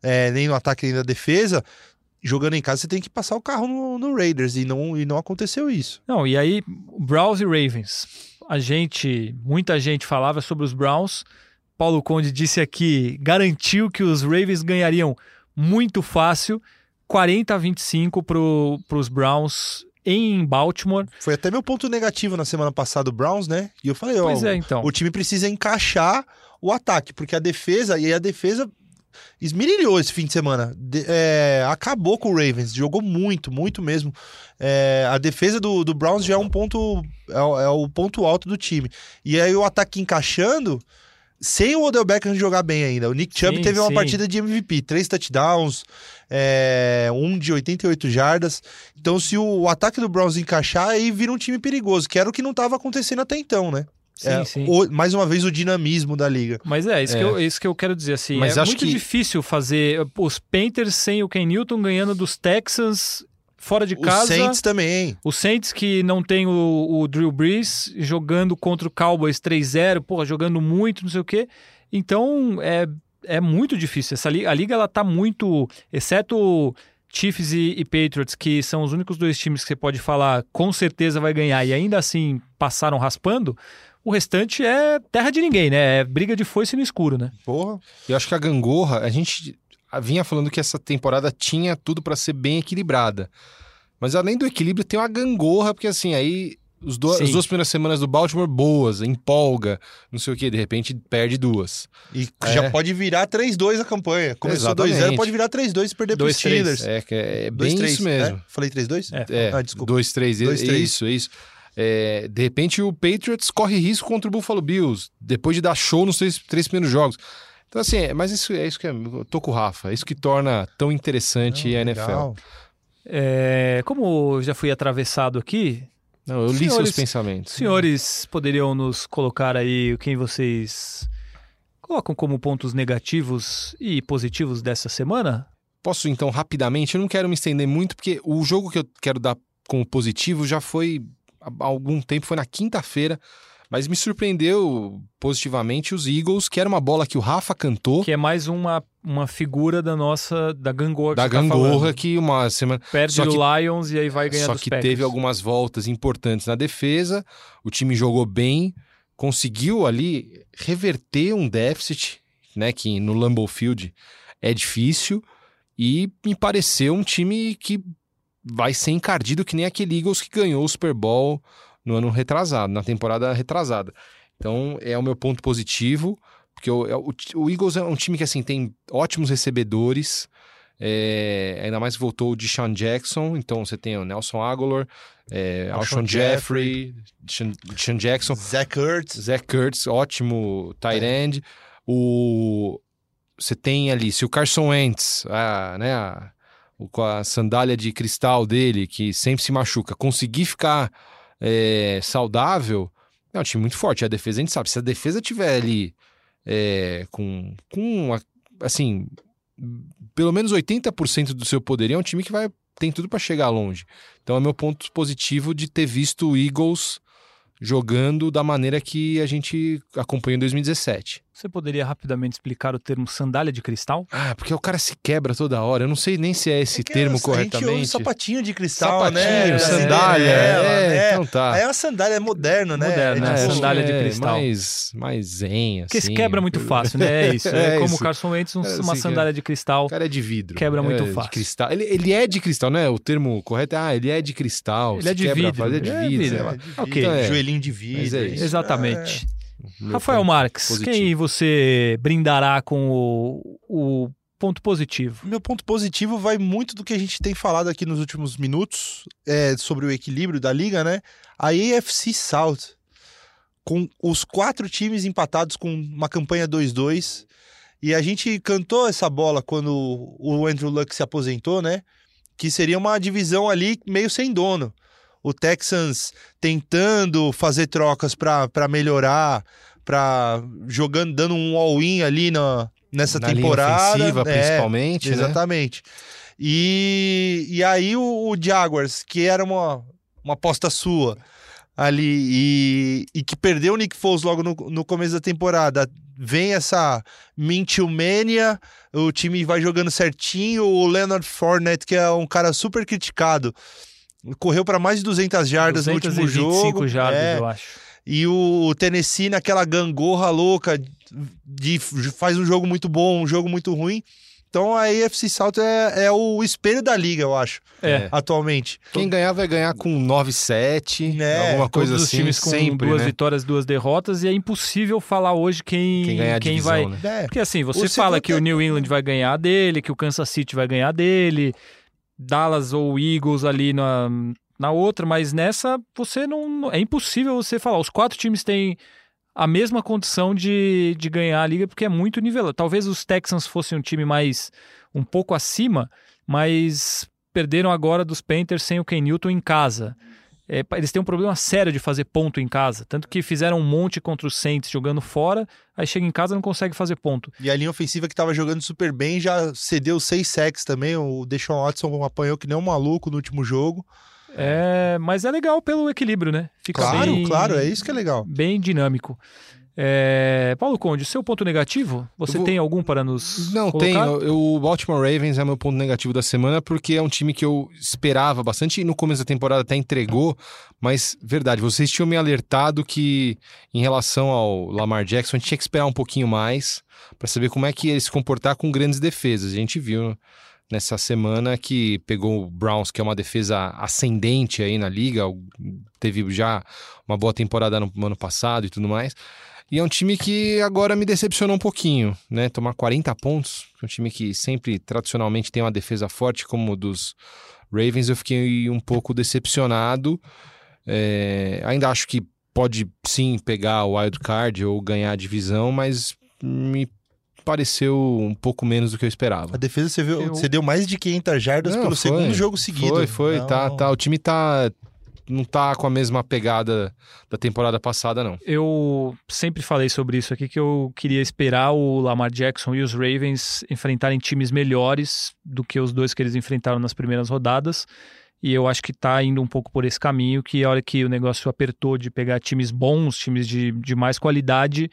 é, nem no ataque nem na defesa, jogando em casa você tem que passar o carro no, no Raiders, e não, e não aconteceu isso.
Não, e aí, Browns e Ravens. A gente, muita gente falava sobre os Browns. Paulo Conde disse aqui, garantiu que os Ravens ganhariam muito fácil, 40 a 25 para os Browns em Baltimore.
Foi até meu ponto negativo na semana passada do Browns, né? E eu falei, ó,
é, então.
o time precisa encaixar o ataque, porque a defesa, e aí a defesa esmirilhou esse fim de semana. De- é, acabou com o Ravens, jogou muito, muito mesmo. É, a defesa do, do Browns já é um ponto, é, o- é o ponto alto do time. E aí o ataque encaixando, sem o Odell Beckham jogar bem ainda. O Nick Chubb
Sim,
teve uma
sim.
partida de MVP, três touchdowns, é, um de 88 jardas. Então, se o, o ataque do Browns encaixar, aí vira um time perigoso, que era o que não estava acontecendo até então, né?
Sim,
É,
sim.
o- mais uma vez, o dinamismo da liga.
Mas é, isso,
É.
Que eu, isso que eu quero dizer. Assim,
Mas
é
acho
muito
que-
difícil fazer os Panthers sem o Ken Newton ganhando dos Texans fora de
Os
casa.
Saints também.
O Saints que não tem o, o Drew Brees jogando contra o Cowboys 3-0, porra, jogando muito, não sei o quê. Então é, é muito difícil. Essa liga, a liga ela tá muito, exceto Chiefs e, e Patriots, que são os únicos dois times que você pode falar com certeza vai ganhar e ainda assim passaram raspando. O restante é terra de ninguém, né? É briga de foice no escuro, né?
Porra.
Eu acho que a gangorra, a gente vinha falando que essa temporada tinha tudo pra ser bem equilibrada. Mas além do equilíbrio, tem uma gangorra, porque assim, aí do-
Sim.
as duas primeiras semanas do Baltimore boas, empolga, não sei o que, de repente perde duas.
E
É.
já pode virar 3-2 a campanha. Começou
Exatamente.
2-0, pode virar 3-2 e perder pros
2-3.
Steelers.
É, que é bem
2-3,
isso mesmo.
né? Falei 3-2?
É.
É,
Ah, desculpa.
dois, três,
Dois,
é
três.
isso, é isso. É, de repente o Patriots corre risco contra o Buffalo Bills, depois de dar show nos três, três primeiros jogos. Então, assim, é- mas isso é isso que é, eu tô com o Rafa, é isso que torna tão interessante
Não,
a NFL.
legal.
É, como eu já fui atravessado aqui,
Não, eu li
Senhores-
seus pensamentos.
Os senhores poderiam nos colocar aí quem vocês colocam como pontos negativos e positivos dessa semana?
Posso então rapidamente? Eu não quero me estender muito, porque o jogo que eu quero dar como positivo já foi há algum tempo, foi na quinta-feira, mas me surpreendeu positivamente os Eagles, que era uma bola que o Rafa cantou.
Que é mais uma, uma figura da nossa, da gangorra que
Da
você tá
gangorra
falando.
que uma semana.
Perde
só
o
que-
Lions e aí vai ganhar
Só que
Packers.
teve algumas voltas importantes na defesa, o time jogou bem, conseguiu ali reverter um déficit, né, que no Lambeau Field é difícil, e me pareceu um time que vai ser encardido que nem aquele Eagles que ganhou o Super Bowl no ano retrasado, na temporada retrasada. Então é o meu ponto positivo, porque o, é o, o Eagles é um time que assim tem ótimos recebedores. É, ainda mais voltou o Deshaun Jackson, então você tem o Nelson Aguilar, é, Alshon Jeffrey, Deshaun Jackson,
Zach Ertz,
Zach Ertz, ótimo tight
É.
end. O você tem ali, se o Carson Wentz, a, né, a- o- com a sandália de cristal dele, que sempre se machuca, conseguir ficar é, saudável, é um time muito forte. A defesa, a gente sabe, se a defesa tiver ali é, com, com a- assim, pelo menos 80% do seu poder, é um time que vai tem tudo para chegar longe. Então é meu ponto positivo de ter visto o Eagles jogando da maneira que a gente acompanhou em 2017.
Você poderia rapidamente explicar o termo sandália de cristal?
Ah, porque o cara se quebra toda hora. Eu não sei nem se é esse
É
termo
a gente ouve
corretamente.
sapatinho de cristal,
Sapatinho,
né?
sandália.
É,
É,
é.
então tá.
É uma sandália, é moderno, né?
Moderno,
é,
né?
tipo,
sandália de
é,
cristal.
Mais, mais zen, assim.
Porque se quebra muito fácil, né? É isso. É,
É
como o. Carson Wentz, um-
É,
uma
assim,
sandália de cristal.
O cara é de vidro.
Quebra muito
é, de
fácil.
cristal. Ele, ele é de cristal, né? O termo correto é, ah, ele é de cristal.
Ele
se
é de
quebra,
vidro.
faz- É de
É
vidro,
é, de
Ok.
vidro,
É.
Joelhinho de vidro.
É.
Exatamente. Rafael Marques,
positivo.
quem você brindará com o, o ponto positivo?
Meu ponto positivo vai muito do que a gente tem falado aqui nos últimos minutos é, sobre o equilíbrio da liga, né? A AFC South, com os quatro times empatados com uma campanha 2-2. E a gente cantou essa bola quando o Andrew Luck se aposentou, né? Que seria uma divisão ali meio sem dono. O Texans tentando fazer trocas para melhorar, para jogando, dando um all-in ali na, nessa
Na linha
temporada.
ofensiva,
É,
principalmente, né?
Exatamente. E, e aí o, o Jaguars, que era uma, uma aposta sua ali e, e que perdeu o Nick Foles logo no, no começo da temporada, vem essa Mintilmania, o time vai jogando certinho, o Leonard Fournette, que é um cara super criticado, correu para mais de 200 jardas no último
225
jogo.
jardas,
É,
eu acho.
e o Tennessee naquela gangorra louca de faz um jogo muito bom, um jogo muito ruim. Então a AFC South é, é o espelho da liga, eu acho,
É.
atualmente.
Quem ganhar vai ganhar com 9-7,
Né,
alguma coisa
Todos
assim.
os times com
sempre,
duas
né?
vitórias, duas derrotas, e é impossível falar hoje quem,
Quem ganhar a divisão,
vai.
né?
É,
Porque assim, você
O
fala que o
é-
New England vai ganhar dele, que o Kansas City vai ganhar dele, Dallas ou Eagles ali na, na outra, mas nessa você não. É impossível você falar. Os quatro times têm a mesma condição de, de ganhar a liga, porque é muito nivelado. Talvez os Texans fossem um time mais. um pouco acima, mas perderam agora dos Panthers sem o Ken Newton em casa. É, eles têm um problema sério de fazer ponto em casa. Tanto que fizeram um monte contra os Saints jogando fora, aí chega em casa e não consegue fazer ponto.
E a linha ofensiva que tava jogando super bem já cedeu seis sacks também. O Deshaun Watson apanhou que nem um maluco no último jogo.
É, mas é legal pelo equilíbrio, né? Fica
Claro,
bem,
claro, é isso que é legal.
bem dinâmico. É, Paulo Conde, seu ponto negativo? Você
vou-
tem algum para nos
Não,
colocar?
tem. O Baltimore Ravens é meu ponto negativo da semana, porque é um time que eu esperava bastante e no começo da temporada até entregou. Mas, verdade, vocês tinham me alertado que, em relação ao Lamar Jackson, a gente tinha que esperar um pouquinho mais para saber como é que ia se comportar com grandes defesas. A gente viu nessa semana que pegou o Browns, que é uma defesa ascendente aí na liga, teve já uma boa temporada no ano passado e tudo mais. E é um time que agora me decepcionou um pouquinho, né? Tomar 40 pontos, é um time que sempre tradicionalmente tem uma defesa forte, como o dos Ravens, eu fiquei um pouco decepcionado. É, ainda acho que pode sim pegar o wild card ou ganhar a divisão, mas me pareceu um pouco menos do que eu esperava.
A defesa você, viu,
Eu-
você deu mais de 500 jardas
Não,
pelo
foi.
segundo jogo seguido.
Foi, foi,
Não,
tá, tá. O time tá não tá com a mesma pegada da temporada passada, não.
Eu sempre falei sobre isso aqui, que eu queria esperar o Lamar Jackson e os Ravens enfrentarem times melhores do que os dois que eles enfrentaram nas primeiras rodadas. E eu acho que tá indo um pouco por esse caminho, que a hora que o negócio apertou de pegar times bons, times de, de mais qualidade,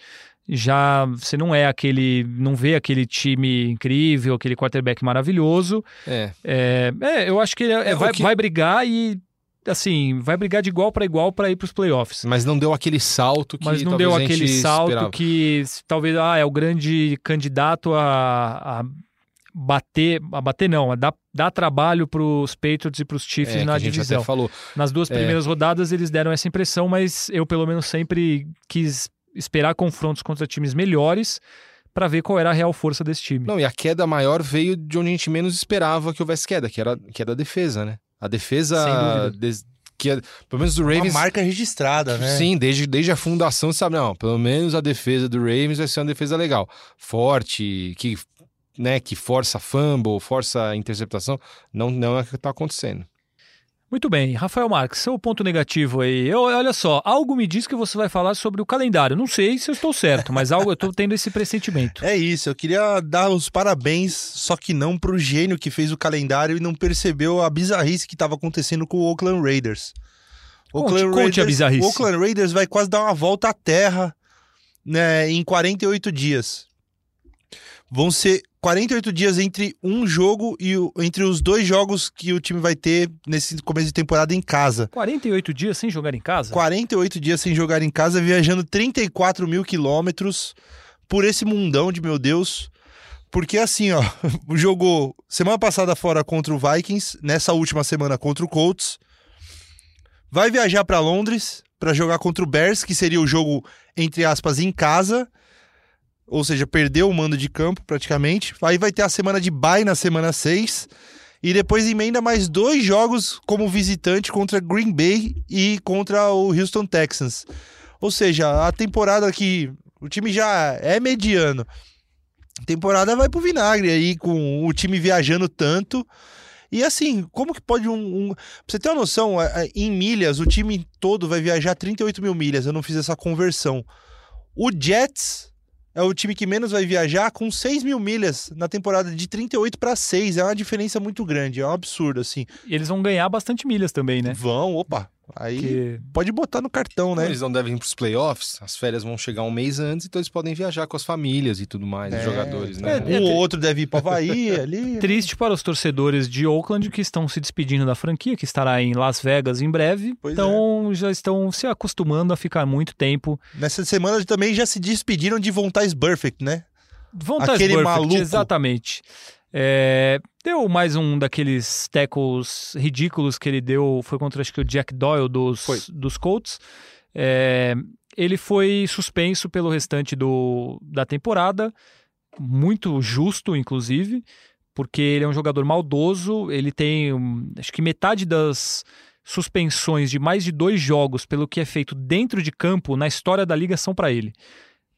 já você não é aquele, não vê aquele time incrível, aquele quarterback maravilhoso.
É,
É, é, eu acho que ele é-
É,
vai,
que-
vai brigar e assim, vai brigar de igual para igual para ir para os playoffs.
mas não deu aquele salto que
Mas não deu aquele salto
esperava.
que talvez ah, é o grande candidato a, a bater, a bater não, a dar, dar trabalho para os Patriots e para os Chiefs
É,
na divisão.
falou.
Nas duas
É.
primeiras rodadas eles deram essa impressão, mas eu pelo menos sempre quis esperar confrontos contra times melhores para ver qual era a real força desse time.
Não, e a queda maior veio de onde a gente menos esperava que houvesse queda, que era que é da defesa, né? A defesa des- que é, pelo menos do
Uma
Ravens,
marca registrada, né?
sim, desde, desde a fundação, sabe, não, pelo menos a defesa do Ravens vai ser uma defesa legal, forte, que né, que força fumble, força interceptação, não não é o que tá acontecendo.
Muito bem, Rafael Marques, seu ponto negativo aí. Eu, olha só, algo me diz que você vai falar sobre o calendário. Não sei se eu estou certo, mas algo eu estou tendo esse pressentimento.
É isso, eu queria dar os parabéns, só que não pro gênio que fez o calendário e não percebeu a bizarrice que estava acontecendo com o Oakland Raiders.
Conte- conte a bizarrice.
O Oakland Raiders vai quase dar uma volta à terra né, em 48 dias. Vão ser 48 dias entre um jogo e o- entre os dois jogos que o time vai ter nesse começo de temporada em casa.
48 dias sem jogar em casa?
48 dias sem jogar em casa, viajando 34 mil quilômetros por esse mundão de meu Deus. Porque assim, ó, jogou semana passada fora contra o Vikings, nessa última semana contra o Colts. Vai viajar para Londres para jogar contra o Bears, que seria o jogo, entre aspas, em casa. Ou seja, perdeu o mando de campo praticamente. Aí vai ter a semana de bye na semana 6. E depois emenda mais dois jogos como visitante contra Green Bay e contra o Houston Texans. Ou seja, a temporada que o time já é mediano. A temporada vai pro vinagre aí, com o time viajando tanto. E assim, como que pode um. um... Pra você ter uma noção, é, é, em milhas, o time todo vai viajar 38 mil milhas. Eu não fiz essa conversão. O Jets é o time que menos vai viajar com 6 mil milhas na temporada de 38 para 6. É uma diferença muito grande, é um absurdo, assim.
E eles vão ganhar bastante milhas também, né?
Vão, opa. Aí
Porque
pode botar no cartão, né?
Eles não devem ir pros playoffs, as férias vão chegar um mês antes, então eles podem viajar com as famílias e tudo mais, os
É,
jogadores, né?
é,
Um ou outro deve ir pra Havaí ali.
triste para os torcedores de Oakland que estão se despedindo da franquia, que estará em Las Vegas em breve.
Pois
então já estão se acostumando a ficar muito tempo.
Nessa semana também já se despediram de Vontais Perfect, né?
Vontaze
Aquele
Burfict,
maluco.
Exatamente. É, deu mais um daqueles tackles ridículos que ele deu, foi contra acho que o Jack Doyle dos,
Foi.
dos Colts. É, ele foi suspenso pelo restante do, da temporada, muito justo, inclusive, porque ele é um jogador maldoso, ele tem hum, acho que metade das suspensões de mais de dois jogos pelo que é feito dentro de campo na história da liga são para ele.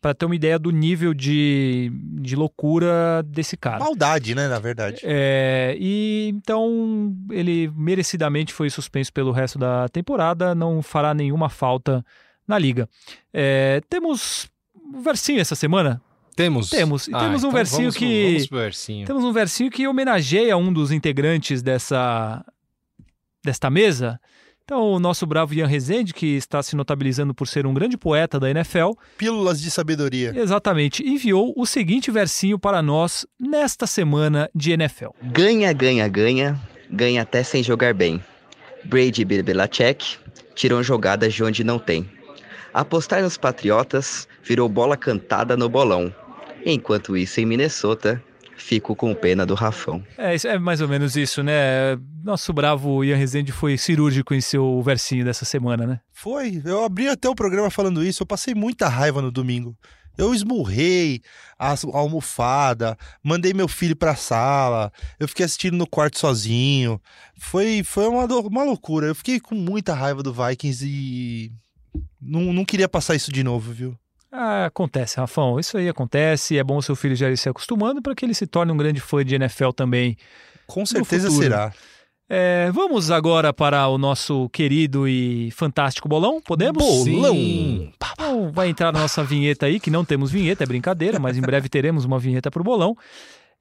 Para ter uma ideia do nível de, de loucura desse cara.
Maldade, né, na verdade.
É, e então ele merecidamente foi suspenso pelo resto da temporada, não fará nenhuma falta na liga. É, temos um versinho essa semana?
Temos?
Temos. E
Ah,
temos um
então
versinho
vamos,
que-
Vamos pro versinho.
Temos um versinho que homenageia um dos integrantes dessa desta mesa. Então, o nosso bravo Ian Rezende, que está se notabilizando por ser um grande poeta da NFL,
Pílulas de sabedoria.
exatamente, enviou o seguinte versinho para nós nesta semana de NFL.
Ganha, ganha, ganha, ganha até sem jogar bem. Brady e Belichick tiram jogadas de onde não tem. Apostar nos Patriotas virou bola cantada no bolão. Enquanto isso, em Minnesota, fico com pena do Rafão.
É, é mais ou menos isso, né? Nosso bravo Ian Rezende foi cirúrgico em seu versinho dessa semana, né?
Foi. Eu abri até o programa falando isso. Eu passei muita raiva no domingo. Eu esmurrei a almofada, mandei meu filho pra sala, eu fiquei assistindo no quarto sozinho. Foi, foi uma, uma loucura. Eu fiquei com muita raiva do Vikings e não, não queria passar isso de novo, viu?
Ah, acontece, Rafão. Isso aí acontece. É bom o seu filho já ir se acostumando para que ele se torne um grande fã de NFL também.
Com certeza será.
É, vamos agora para o nosso querido e fantástico bolão? Podemos?
Sim.
Então, vai entrar na nossa vinheta aí, que não temos vinheta, é brincadeira, mas em breve teremos uma vinheta para o bolão.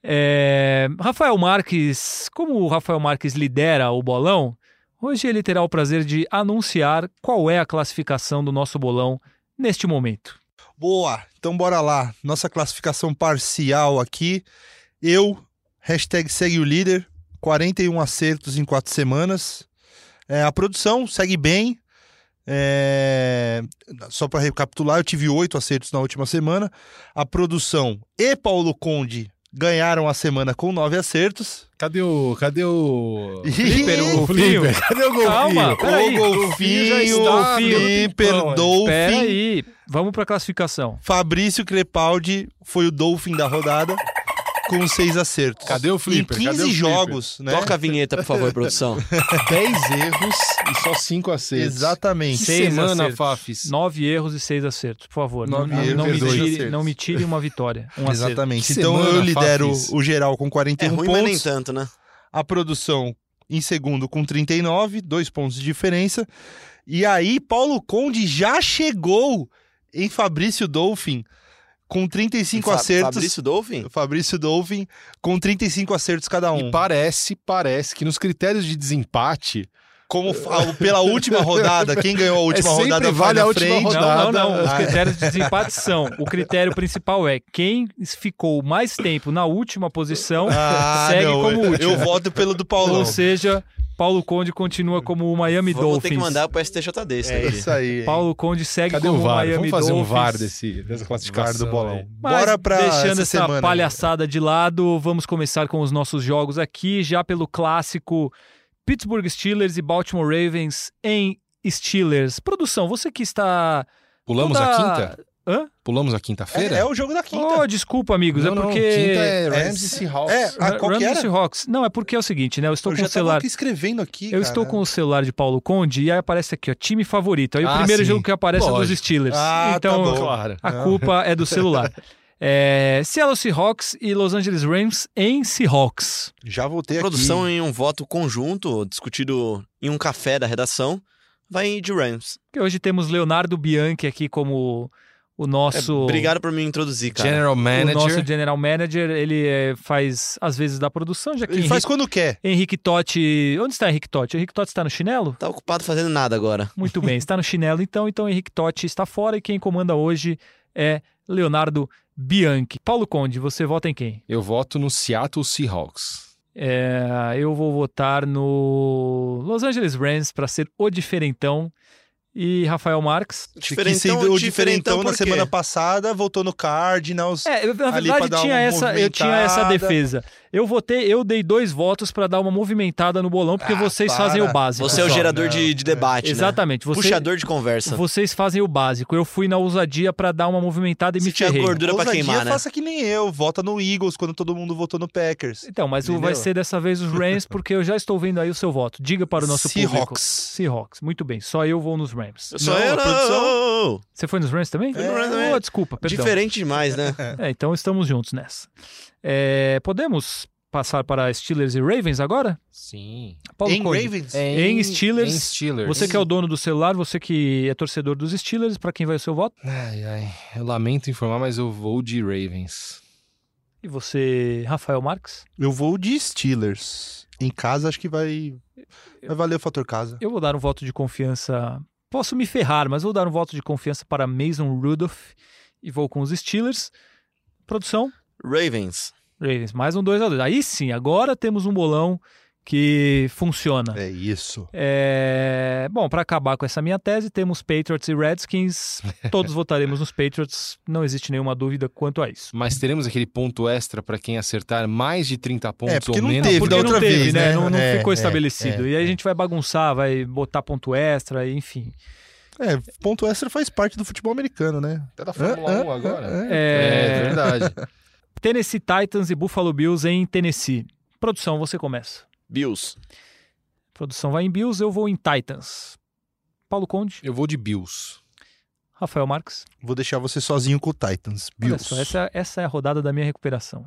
É, Rafael Marques, como o Rafael Marques lidera o bolão, hoje ele terá o prazer de anunciar qual é a classificação do nosso bolão neste momento.
Boa, então bora lá. Nossa classificação parcial aqui. Eu, hashtag segue o líder, 41 acertos em quatro semanas. É, a produção segue bem. É, Só para recapitular, eu tive oito acertos na última semana. A produção e Paulo Conde ganharam a semana com nove acertos.
Cadê o. Cadê o.
Flipper, o
O
golfinho.
Flipper? Cadê o golfinho?
Calma, peraí.
o golfinho,
já está,
Flipper, Dolphin.
Pera aí, vamos pra classificação.
Fabrício Crepaldi foi o Dolphin da rodada com seis acertos.
Cadê o Flipper?
Em
Cadê
15
o Flipper?
jogos, né?
Toca a vinheta, por favor, produção.
10 erros e só 5 acertos.
Exatamente.
Que
Seis
semana,
acertos.
Fafis.
Nove erros e seis acertos, por favor.
Nove
não,
erros
não, me tire, não me tire uma vitória. Um acerto.
Exatamente.
Que
Então
semana,
eu lidero
Fafis.
o geral com
É
41
ruim, mas nem
pontos.
tanto, né?
a produção em segundo com 39, dois pontos de diferença. E aí, Paulo Conde já chegou em Fabrício Dolphin com 35
Fa-
acertos.
Fabrício Dolphin?
Fabrício Dolphin com 35 acertos cada um.
E parece, parece que nos critérios de desempate,
Como pela última rodada, quem ganhou a última
É
rodada
vale
vai
a última
frente.
rodada.
Não, não, não. Os
Ah,
critérios de desempate são: o critério principal é quem ficou mais tempo na última posição
Ah,
segue
não,
como último.
eu voto pelo do Paulão.
Ou seja, Paulo Conde continua como o Miami
Vamos
Dolphins.
ter que mandar pro STJD isso
É isso aí. hein?
Paulo Conde segue
cadê
como
o VAR?
Miami
Vamos fazer
Dolphins.
um VAR desse, dessa classificação.
VAR do bolão.
Mas
Bora pra
deixando
essa
essa palhaçada de lado, vamos começar com os nossos jogos aqui, já pelo clássico Pittsburgh Steelers e Baltimore Ravens em Steelers. Produção, você que está
Pulamos
toda-
a quinta?
Hã?
Pulamos a quinta-feira?
É, é o jogo da quinta.
Oh, desculpa, amigos,
não,
é
não,
porque
quinta é
É,
Rams e Seahawks.
é, ah, qual que
Rams e? Seahawks. Não, é porque é o seguinte, né? Eu estou
eu
com
já
o celular
tava aqui escrevendo aqui,
Eu
cara.
estou com o celular de Paulo Conde e aí aparece aqui, ó, time favorito. Aí o
Ah,
primeiro
sim.
jogo que aparece é dos Steelers.
Ah,
então,
tá bom.
Claro.
a culpa é do celular. É, Seattle Seahawks e Los Angeles Rams em Seahawks.
Já voltei aqui.
Produção em um voto conjunto, discutido em um café da redação, vai de Rams.
Que hoje temos Leonardo Bianchi aqui como o
É,
nosso...
obrigado por me introduzir, cara.
General
O
Manager.
nosso general manager, ele é, faz às vezes da produção, já que
Ele
Henrique,
faz quando quer.
Henrique Totti... Onde está Henrique Totti? Henrique Totti está no chinelo?
Tá ocupado fazendo nada agora.
Muito bem, está no chinelo então, então Henrique Totti está fora e quem comanda hoje é Leonardo Bianchi. Paulo Conde, você vota em quem?
Eu voto no Seattle Seahawks.
É, eu vou votar no Los Angeles Rams para ser o diferentão. E Rafael Marques.
que sendo o diferentão na semana passada, voltou no Cardinals.
É, eu, na verdade tinha essa, eu tinha essa defesa. Eu votei, eu dei dois votos para dar uma movimentada no bolão, porque
Ah,
vocês
para.
fazem o básico.
Você é o gerador
Não,
de, de debate, né?
Exatamente. Você,
Puxador de conversa.
vocês fazem o básico. Eu fui na ousadia para dar uma movimentada e
Se
me
tinha
ferrei.
gordura pra queimar, né?
faça que nem eu. Vota no Eagles quando todo mundo votou no Packers.
Então, mas o- vai
Entendeu?
ser dessa vez os Rams, porque eu já estou vendo aí o seu voto. Diga para o nosso público.
Seahawks.
Seahawks. Muito bem. Só eu vou nos Rams.
Eu só
Não,
era
produção-
Você foi nos Rams também?
Fui no Rams também.
Oh, desculpa, perdão.
diferente demais, né?
É, então estamos juntos nessa. É, podemos passar para Steelers e Ravens agora?
Sim.
Paulo
em Ravens?
Em Steelers,
Em Steelers.
Você que é o dono do celular, você que é torcedor dos Steelers, para quem vai o seu voto?
Ai, ai. Eu lamento informar, mas eu vou de Ravens.
E você, Rafael Marques?
Eu vou de Steelers. Em casa, acho que vai, vai valer o fator casa.
Eu vou dar um voto de confiança. Posso me ferrar, mas vou dar um voto de confiança para Mason Rudolph e vou com os Steelers. Produção,
Ravens.
Ravens, mais um 2 a 2 Aí sim, agora temos um bolão que funciona.
É isso.
É, Bom, para acabar com essa minha tese, temos Patriots e Redskins. Todos votaremos nos Patriots, não existe nenhuma dúvida quanto a isso.
Mas teremos aquele ponto extra para quem acertar mais de 30 pontos
É,
ou
não
menos.
teve
Porque
da
não
outra
teve,
vez,
né?
né?
Não, não
É,
ficou
é,
estabelecido.
é,
e aí a
é.
gente vai bagunçar, vai botar ponto extra, enfim.
É, ponto extra faz parte do futebol americano, né?
Até da Fórmula
Ah,
1
ah,
agora.
ah, ah.
É,
É...
verdade.
Tennessee Titans e Buffalo Bills em Tennessee. Produção, você começa.
Bills.
Produção vai em Bills, eu vou em Titans. Paulo Conde,
Eu vou de Bills.
Rafael Marques.
Vou deixar você sozinho com o Titans.
Olha
Bills.
só, essa, essa é a rodada da minha recuperação.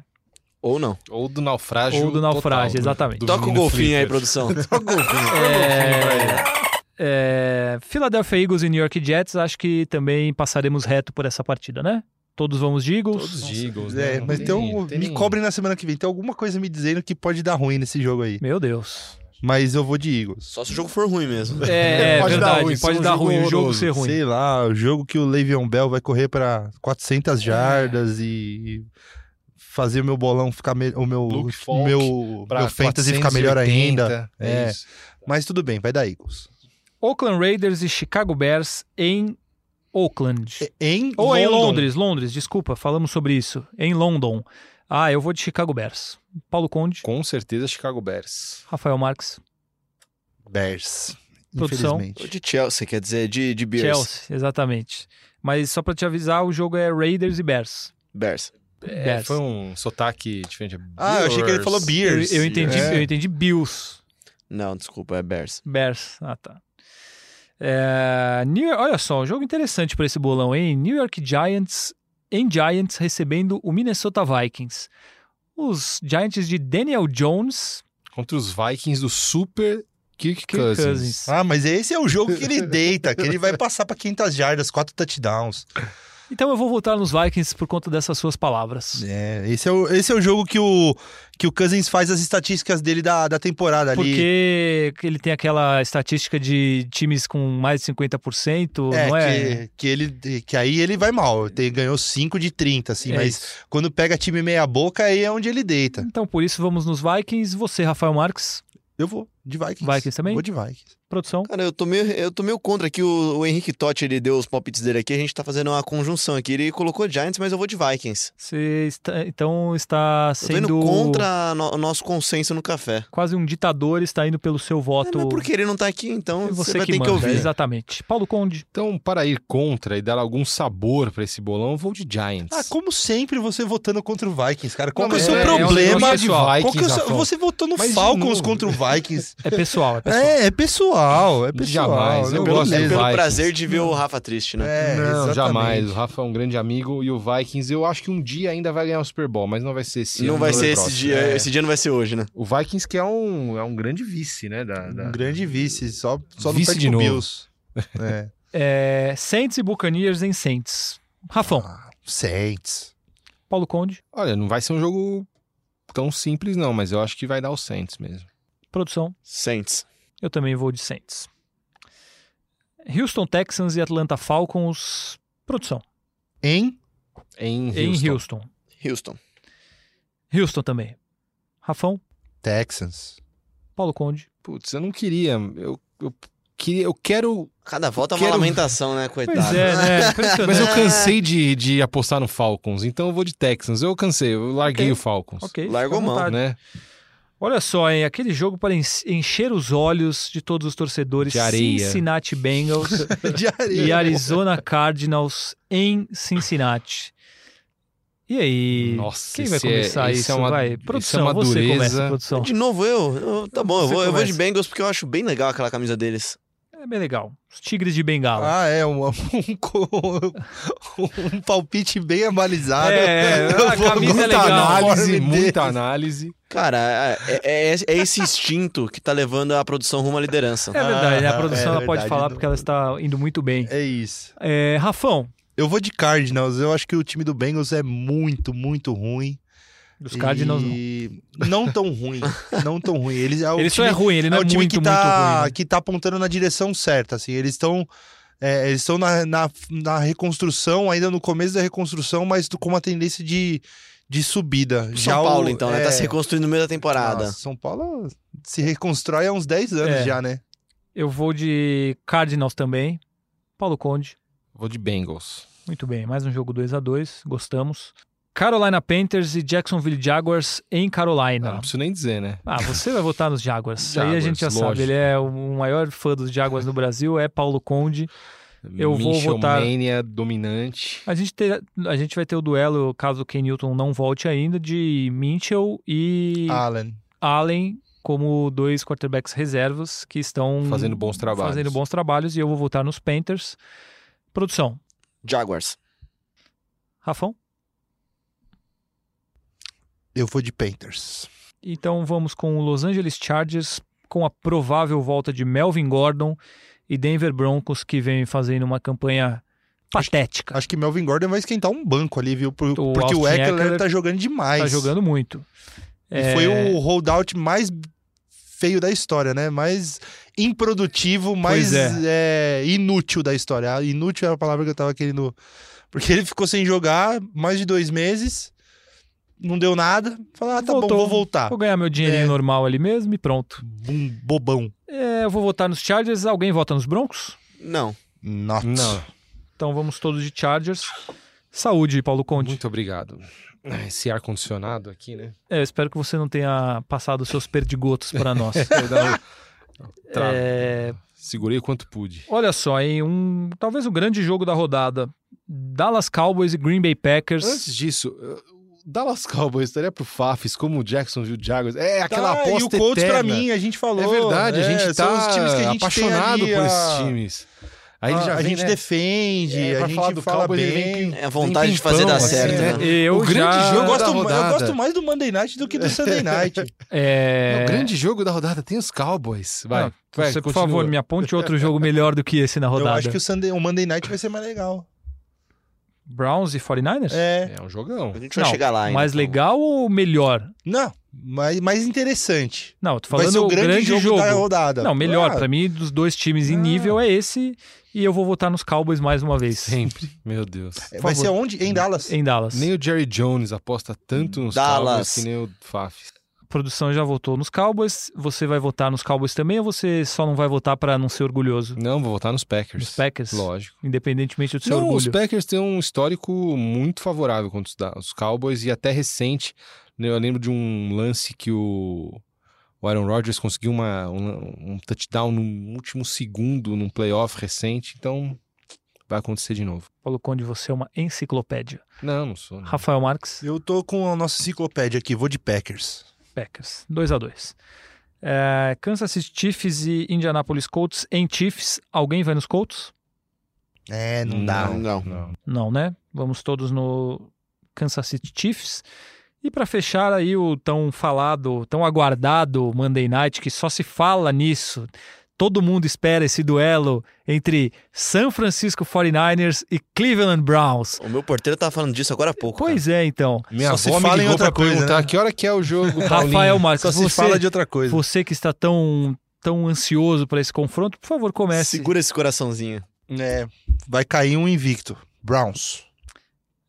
Ou não.
Ou do naufrágio.
Ou do naufrágio,
total, do-
exatamente.
do
Toca o golfinho aí, produção.
Toca o golfinho. ele.
É, Philadelphia Eagles e New York Jets, acho que também passaremos reto por essa partida, né? Todos vamos de Eagles.
Todos de Eagles,
É,
né? Não
mas tem um,
tem
me cobre na semana que vem. Tem alguma coisa me dizendo que pode dar ruim nesse jogo aí.
Meu Deus.
Mas eu vou de Eagles.
Só se o jogo for ruim mesmo.
É,
Pode dar
verdade,
ruim, ser
pode
um
dar ruim, o jogo ser ruim.
Sei lá, o jogo que o Le'Veon Bell vai correr pra 400
É.
jardas e fazer o meu bolão ficar me... o meu
Luke Falk
meu, meu fantasy ficar melhor
480,
ainda.
É,
É.
isso.
Mas tudo bem, vai dar Eagles.
Oakland Raiders e Chicago Bears em Oakland.
Em
Ou em
London.
Londres, Londres, desculpa, falamos sobre isso. Em London. Ah, eu vou de Chicago Bears. Paulo Conde,
Com certeza, Chicago Bears.
Rafael Marques,
Bears.
Produção.
Infelizmente.
De Chelsea, quer dizer, de, de Bears.
Chelsea, exatamente. Mas só pra te avisar, o jogo é Raiders e Bears.
Bears.
É,
Bears.
foi um sotaque diferente.
Ah, eu achei que ele falou
Eu,
Beers.
eu entendi,
É.
eu entendi Bills.
Não, desculpa, é Bears.
Bears. Ah, tá. É, New olha só, um jogo interessante para esse bolão, hein? New York Giants em Giants recebendo o Minnesota Vikings. Os Giants de Daniel Jones,
Contra os Vikings do Super Kirk,
Kirk
Cousins.
Cousins.
Ah, mas esse é o jogo que ele deita, que ele vai passar pra 500 jardas, quatro touchdowns.
Então eu vou votar nos Vikings por conta dessas suas palavras.
É, esse é o, esse é o jogo que o, que o Cousins faz as estatísticas dele da, da temporada ali.
Porque ele tem aquela estatística de times com mais de 50%,
É,
não é?
Que, que, ele, que aí ele vai mal. Tem, ganhou 5 de 30, assim,
É
mas
isso.
quando pega time meia boca, aí é onde ele deita.
Então por isso vamos nos Vikings. Você, Rafael Marques,
Eu vou, de Vikings.
Vikings também?
Vou de Vikings.
produção.
Cara, eu tô meio, eu tô meio contra aqui. O, o Henrique Totti, ele deu os palpites dele aqui. A gente tá fazendo uma conjunção aqui. Ele colocou Giants, mas eu vou de Vikings.
Você está, então está
Eu tô indo
sendo
contra no- o nosso consenso no café.
quase um ditador, está indo pelo seu
É,
voto.
mas porque ele não tá aqui, então
É
você,
você
vai
que
ter
manda,
que ouvir.
exatamente. Paulo Conde,
Então, para ir contra e dar algum sabor para esse bolão, eu vou de Giants.
Ah, como sempre, você votando contra o Vikings, cara. Qual
Não,
que é o seu
é- é um
problema? de
pessoal.
Qual que é o seu-. Você votou no
Mas
Falcons contra o Vikings.
é pessoal, é pessoal.
É, é pessoal, é pessoal.
Jamais, eu gosto
é pelo
Vikings.
prazer de ver o Rafa triste, né?
É,
não,
exatamente.
jamais. O Rafa é um grande amigo e o Vikings, eu acho que um dia ainda vai ganhar o Super Bowl, mas não vai ser esse
não
ano,
vai
é
ser esse
próximo.
dia.
É.
Esse dia não vai ser hoje, né?
O Vikings que é um, é um grande vice, né? Da, da-
Um grande vice, só, só
Vice
perde
de novo.
Bills. É.
É, Saints e Buccaneers em Saints. Rafão,
Ah, Saints.
Paulo Conde,
Olha, não vai ser um jogo tão simples não, mas eu acho que vai dar o Saints mesmo.
Produção.
Saints.
Eu também vou de Saints. Houston Texans e Atlanta Falcons. Produção.
Em
Em Houston.
Em Houston.
Houston.
Houston também. Rafão,
Texans.
Paulo Conde.
Putz, eu não queria. Eu, eu queria. Eu quero.
Cada volta é uma
Quero-
lamentação, né, coitado?
Pois é, né?
Mas eu cansei de, de apostar no Falcons, então eu vou de Texans. Eu cansei, eu larguei
Ok.
o Falcons.
Ok,
Largou mão.
Né?
Olha só, hein? Aquele jogo para en- encher os olhos de todos os torcedores.
De areia.
Cincinnati Bengals
De areia.
e Arizona Cardinals em Cincinnati. E aí?
Nossa,
Quem vai
é-
começar
esse
isso?
é uma-
vai,
isso é
produção,
uma
você
dureza.
começa, produção.
De novo eu? Eu- Tá bom, eu vou, eu vou de. Bengals porque eu acho bem legal aquela camisa deles.
É bem legal. Os Tigres de Bengala.
Ah, é, um, um, co- um palpite bem avalizado.
É,
Eu
a
vou-
camisa é
Muita
legal.
análise, muita análise.
Cara, é, é- é esse instinto que tá levando a produção rumo à liderança.
É verdade, né? a
Ah,
produção
é
ela pode falar porque ela está indo muito bem.
É isso.
É, Rafão,
Eu vou de Cardinals. Eu acho que o time do Bengals é muito, muito ruim.
Dos Cardinals não.
e... não. tão ruim. Não tão ruim. Eles, é o
Ele só
time,
é ruim, ele não
é
é,
o time
muito,
que
muito
tá,
ruim. né?
que tá apontando na direção certa, assim. Eles estão é, eles estão na, na, na reconstrução, ainda no começo da reconstrução, mas com uma tendência de, de subida.
São
Já
Paulo,
o-
então, né?
é,
Tá se reconstruindo no meio da temporada.
Nossa, São Paulo se reconstrói há uns 10 anos
É.
já, né?
Eu vou de Cardinals também. Paulo Conde.
Vou de Bengals.
Muito bem, mais um jogo 2 a 2 gostamos. Carolina Panthers e Jacksonville Jaguars em Carolina.
não preciso nem dizer, né?
Ah, você vai votar nos Jaguars. Isso aí a
Jaguars,
gente já sabe.
lógico.
Ele é o maior fã dos Jaguars no Brasil, é Paulo Conde. Eu vou votar-
dominante.
A gente, ter- a gente vai ter o duelo, caso o Ken Newton não volte ainda, de Mitchell e
Allen.
Allen como dois quarterbacks reservas que estão
Fazendo bons trabalhos.
fazendo bons trabalhos e eu vou votar nos Panthers. Produção,
Jaguars.
Rafão?
Eu vou de Panthers.
Então vamos com o Los Angeles Chargers com a provável volta de Melvin Gordon e Denver Broncos que vem fazendo uma campanha patética.
Acho que Melvin Gordon vai esquentar um banco ali, viu? Por-
O
porque o
Austin
Eckler,
Eckler
tá jogando demais.
Tá jogando muito.
E
É,
foi o holdout mais feio da história, né? Mais improdutivo, mais
é.
é, inútil da história. Ah, Inútil é a palavra que eu tava querendo. Porque ele ficou sem jogar mais de dois meses, não deu nada. Falou, ah, tá
Voltou.
bom, vou voltar.
Vou ganhar meu dinheirinho
É.
normal ali mesmo e pronto.
Um bobão.
É, eu vou votar nos Chargers. Alguém vota nos Broncos?
Não.
Not.
Não.
Então vamos todos de Chargers. Saúde, Paulo Conde.
Muito obrigado. Ah, Esse ar-condicionado aqui, né?
É, eu espero que você não tenha passado os seus perdigotos para nós.
Tra-
É,
Segurei o quanto pude.
olha só, em um talvez o grande jogo da rodada. Dallas Cowboys e Green Bay Packers.
Antes disso, Dallas Cowboys estaria pro Fafis como o Jacksonville Jaguars. É aquela
Tá,
aposta
e o Colts pra
eterna.
mim, a gente falou.
É verdade, a
é,
gente tá
os times que a gente
apaixonado
tem ali,
por
a-
esses times. Aí ele
a,
já
a
vem,
gente
né?
defende,
É,
a
pra
gente
falar do
fala
Cowboys,
bem.
É a vontade de fazer dar
assim,
certo,
né?
né?
Eu
O grande
já-
Eu
jogo
gosto, eu gosto mais do Monday Night do que do Sunday Night.
É...
No grande jogo da rodada tem os Cowboys. Vai,
Não,
vai,
você, por favor, me aponte outro jogo melhor do que esse na
Eu
rodada.
acho que o, Sunday, o Monday Night vai ser mais legal.
Browns e 49ers?
É.
É um jogão.
A gente vai
Não,
chegar lá ainda.
mais
então.
legal ou melhor?
Não, mais, mais interessante.
Não, eu tô
vai
falando
ser o grande,
grande,
jogo,
jogo.
da rodada.
Não, melhor.
Ah,
Pra mim, dos dois times em
Ah.
nível é esse. E eu vou votar nos Cowboys mais uma vez.
Sempre. Meu Deus.
Vai ser onde? Em Dallas.
Em Dallas.
Nem o Jerry Jones aposta tanto nos
Dallas.
Cowboys que nem o Fafis.
A produção já votou nos Cowboys. Você vai votar nos Cowboys também ou você só não vai votar pra não ser orgulhoso?
Não, vou votar nos Packers.
Nos Packers?
Lógico.
Independentemente do seu
Não, os
orgulho.
Packers têm um histórico muito favorável contra os, os Cowboys e até recente. né, Eu lembro de um lance que o, o Aaron Rodgers conseguiu uma, um, um touchdown no último segundo num playoff recente, então vai acontecer de novo.
Paulo Conde, você é uma enciclopédia.
Não, não sou. não.
Rafael Marques,
Eu tô com a nossa enciclopédia aqui, vou de Packers.
Packers. 2 a 2 é, Kansas City Chiefs e Indianapolis Colts em Chiefs. Alguém vai nos Colts?
É, não dá.
Não, não.
não.
Não, né? Vamos todos no Kansas City Chiefs. E para fechar aí o tão falado, tão aguardado Monday Night, que só se fala nisso. Todo mundo espera esse duelo entre San Francisco 49ers e Cleveland Browns.
O meu porteiro tava falando disso agora há pouco.
Pois é, então.
Minha
Só se
avó me
fala em outra coisa,
perguntar
né?
que hora que é o jogo,
Rafael. Marques,
Só se
você,
fala de outra coisa.
você que está tão, tão ansioso para esse confronto, por favor,
cara.
comece.
Segura esse coraçãozinho.
É, vai cair um invicto. Browns.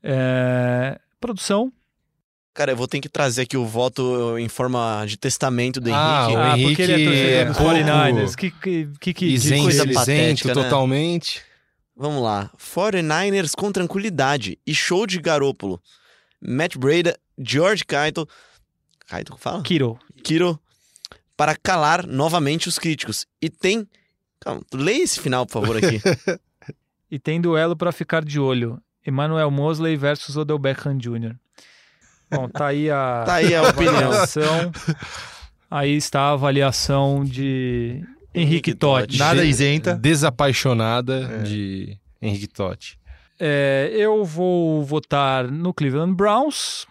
É, Produção.
Cara, eu vou ter que trazer aqui o voto em forma de testamento do
Ah,
Henrique.
ah, porque ele é
Henrique
torcedor
é pouco
49ers. Que, que, que, que
Isento,
coisa
isento
patética, né?
totalmente.
Vamos lá. 49ers com tranquilidade e show de Garópolo. Matt Breda, George Kittle... Kittle, fala?
Kiro.
Kiro para calar novamente os críticos. E tem... Calma, leia esse final, por favor, aqui.
E tem duelo para ficar de olho. Emmanuel Mosley versus Odell Beckham Jr. Bom, tá aí a,
Tá aí a opinião.
avaliação. Aí está a avaliação de Henrique Totti.
Nada isenta.
Desapaixonada
É.
de Henrique Totti.
É, eu vou votar no Cleveland Browns.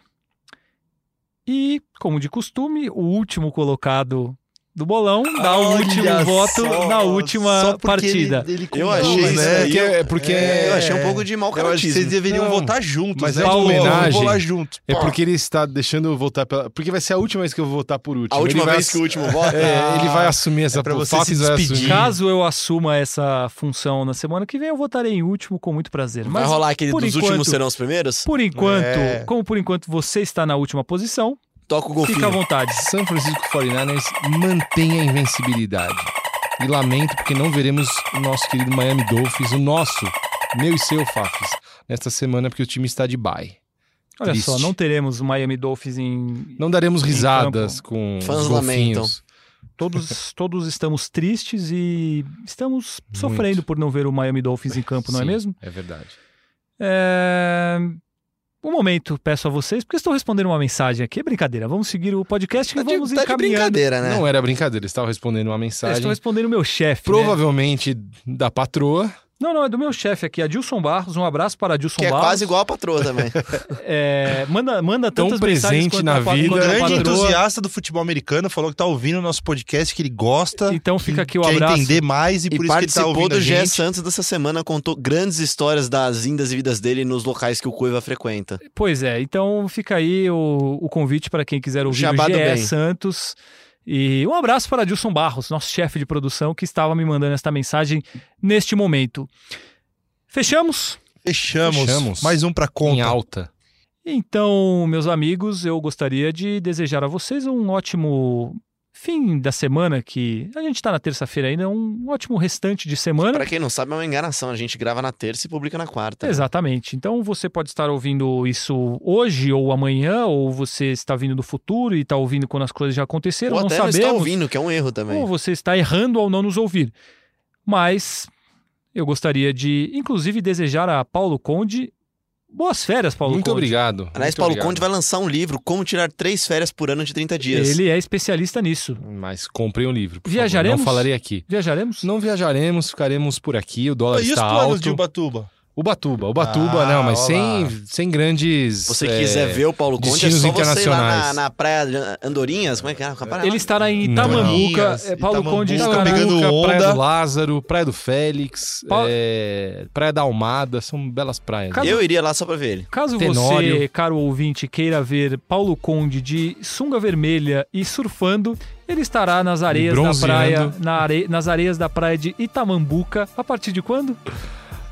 E, como de costume, o último colocado do bolão dá o último voto
só,
na última
só porque
partida.
Ele, ele
Eu achei isso
né?
Porque, é porque
É,
Eu achei um pouco de mau
Eu acho que
caratismo.
vocês deveriam
Não,
votar juntos.
mas
né?
é uma homenagem.
Vamos lá juntos.
É porque ele está deixando eu votar pela. Porque vai ser a última vez que eu vou votar por último.
A última
vai
vez
ass-
que o último voto...
É, ele vai assumir essa
pra você se
vai
despedir.
assumir.
Caso eu assuma essa função na semana que vem, eu votarei em último com muito prazer.
Vai
Mas
rolar aquele
por
dos
enquanto-
últimos serão os primeiros?
Por enquanto,
É.
como por enquanto você está na última posição,
Toca o golfinho.
fica à vontade.
São Francisco 49ers mantém a invencibilidade. E lamento porque não veremos o nosso querido Miami Dolphins, o nosso, meu e seu Fafis, nesta semana porque o time está de bye.
Olha
Triste.
só, não teremos o Miami Dolphins em.
Não daremos
Em
risadas com
Fãs
os
lamentam.
golfinhos.
Todos, todos estamos tristes e estamos
Muito.
sofrendo por não ver o Miami Dolphins em campo, não é
Sim,
mesmo?
É verdade.
É... Um momento, peço a vocês, porque estou respondendo uma mensagem aqui. É brincadeira, vamos seguir o podcast e
Tá de,
vamos
tá de
encaminhando.
brincadeira, né?
Não era brincadeira, estava respondendo uma
Eu
mensagem.
estou respondendo o meu chefe. né?
Provavelmente da patroa.
Não, não, é do meu chefe aqui, Adilson Barros. Um abraço para Adilson
Que é
Barros.
quase igual a patroa também.
É, manda, manda
Tão
tantas mensagens
presente na vida.
a
grande entusiasta do futebol americano, falou que tá ouvindo o nosso podcast, que ele gosta.
Então fica aqui o
quer
abraço.
entender mais e,
E
por isso que ele tá
participou
ouvindo
do. Santos dessa semana, contou grandes histórias das indas e vidas dele nos locais que o Cuiva frequenta.
Pois é, então fica aí o, o convite para quem quiser ouvir
Jabá
o
do
GE
bem.
Santos. E um abraço para Adilson Barros, nosso chefe de produção, que estava me mandando esta mensagem neste momento. Fechamos?
Fechamos.
Fechamos.
Mais um
Em
conta.
alta.
Então, meus amigos, eu gostaria de desejar a vocês um ótimo fim da semana, que a gente tá na terça-feira ainda, um ótimo restante de semana.
Pra quem não sabe, é uma enganação. A gente grava na terça e publica na quarta.
Exatamente. Então você pode estar ouvindo isso hoje ou amanhã, ou você está vindo do futuro e está ouvindo quando as coisas já aconteceram.
Ou
não
até
sabemos.
está ouvindo, que é um erro também.
Ou você está errando ao não nos ouvir. Mas eu gostaria de, inclusive, desejar a Paulo Conde boas férias, Paulo
Muito
Conde.
obrigado.
Aliás,
muito
Paulo
obrigado.
Conde vai lançar um livro, Como Tirar Três Férias por Ano de 30 Dias.
Ele é especialista nisso.
Mas comprem um livro. Por
Viajaremos?
Favor. Não falarei aqui.
Viajaremos?
Não viajaremos, ficaremos por aqui. O dólar
E os
está
planos
alto.
de Ubatuba?
Ubatuba, Ubatuba,
Ah,
não, mas sem, sem grandes.
Se você
é,
quiser ver o Paulo Conde, é só você ir lá na,
internacionais.
na praia de Andorinhas. Como é que é? Praia
Ele estará em. Itamambuca. É, Paulo
Itamambuca,
Conde estará...
pegando
Itamambuca, Praia
onda.
do Lázaro, Praia do Félix,
Pa-
é, Praia da Almada, são belas praias.
Caso-
Eu iria lá só pra ver ele.
Caso você,
Tenório.
caro ouvinte, queira ver Paulo Conde de sunga vermelha e surfando, ele estará nas areias da praia, na are- nas areias da praia de Itamambuca. A partir de quando?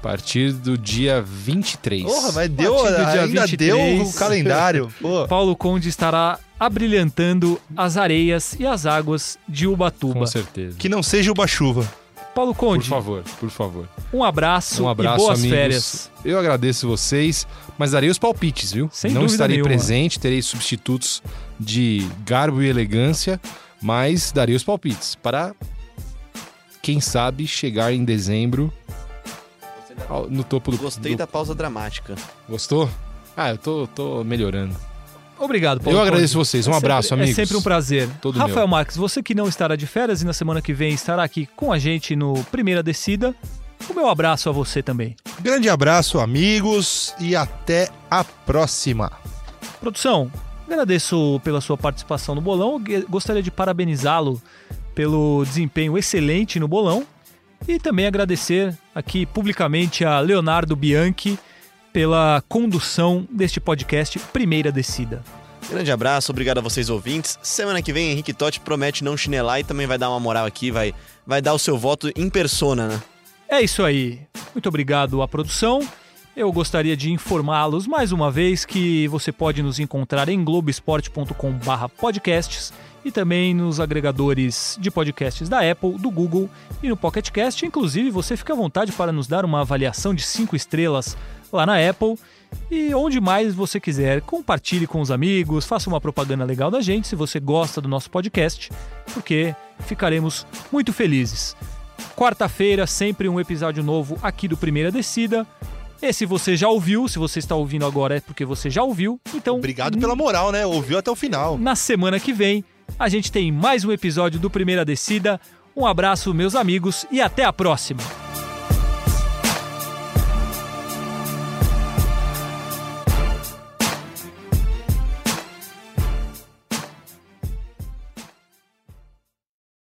A partir do dia 23.
Porra, mas deu,
partir do dia
ainda
23.
deu o calendário. Pô.
Paulo Conde estará abrilhantando as areias e as águas de Ubatuba.
Com certeza.
Que não seja uma chuva.
Paulo
Por
Conde,
favor, por favor.
um abraço,
Um abraço,
e boas
amigos.
férias.
Eu agradeço vocês, mas darei os palpites, viu?
Sem
Não estarei
nenhuma.
presente, terei substitutos de garbo e elegância, mas darei os palpites para, quem sabe, chegar em dezembro no topo do...
Gostei
do-
da pausa dramática.
Gostou? Ah, eu tô, tô melhorando.
Obrigado, Paulo
eu
Conde.
agradeço vocês. Um
É
abraço,
sempre-
amigos.
É sempre um prazer.
Todo
Rafael
meu.
Marques, você que não estará de férias e na semana que vem estará aqui com a gente no Primeira Descida, o meu abraço a você também.
Grande abraço, amigos, e até a próxima.
Produção, agradeço pela sua participação no bolão. Gostaria de parabenizá-lo pelo desempenho excelente no bolão e também agradecer aqui publicamente a Leonardo Bianchi pela condução deste podcast Primeira Descida.
Grande abraço, obrigado a vocês ouvintes. Semana que vem, Henrique Totti promete não chinelar e também vai dar uma moral aqui, vai, vai dar o seu voto em persona, né?
É isso aí. Muito obrigado à produção. Eu gostaria de informá-los mais uma vez que você pode nos encontrar em globesport.com/podcasts e também nos agregadores de podcasts da Apple, do Google e no Pocket Cast. Inclusive, você fica à vontade para nos dar uma avaliação de 5 estrelas lá na Apple. E onde mais você quiser, compartilhe com os amigos, faça uma propaganda legal da gente se você gosta do nosso podcast, porque ficaremos muito felizes. Quarta-feira, sempre um episódio novo aqui do Primeira Descida. Esse você já ouviu, se você está ouvindo agora é porque você já ouviu. Então,
Obrigado pela moral, né? Ouviu até o final.
na semana que vem, a gente tem mais um episódio do Primeira Descida. Um abraço, meus amigos, e até a próxima!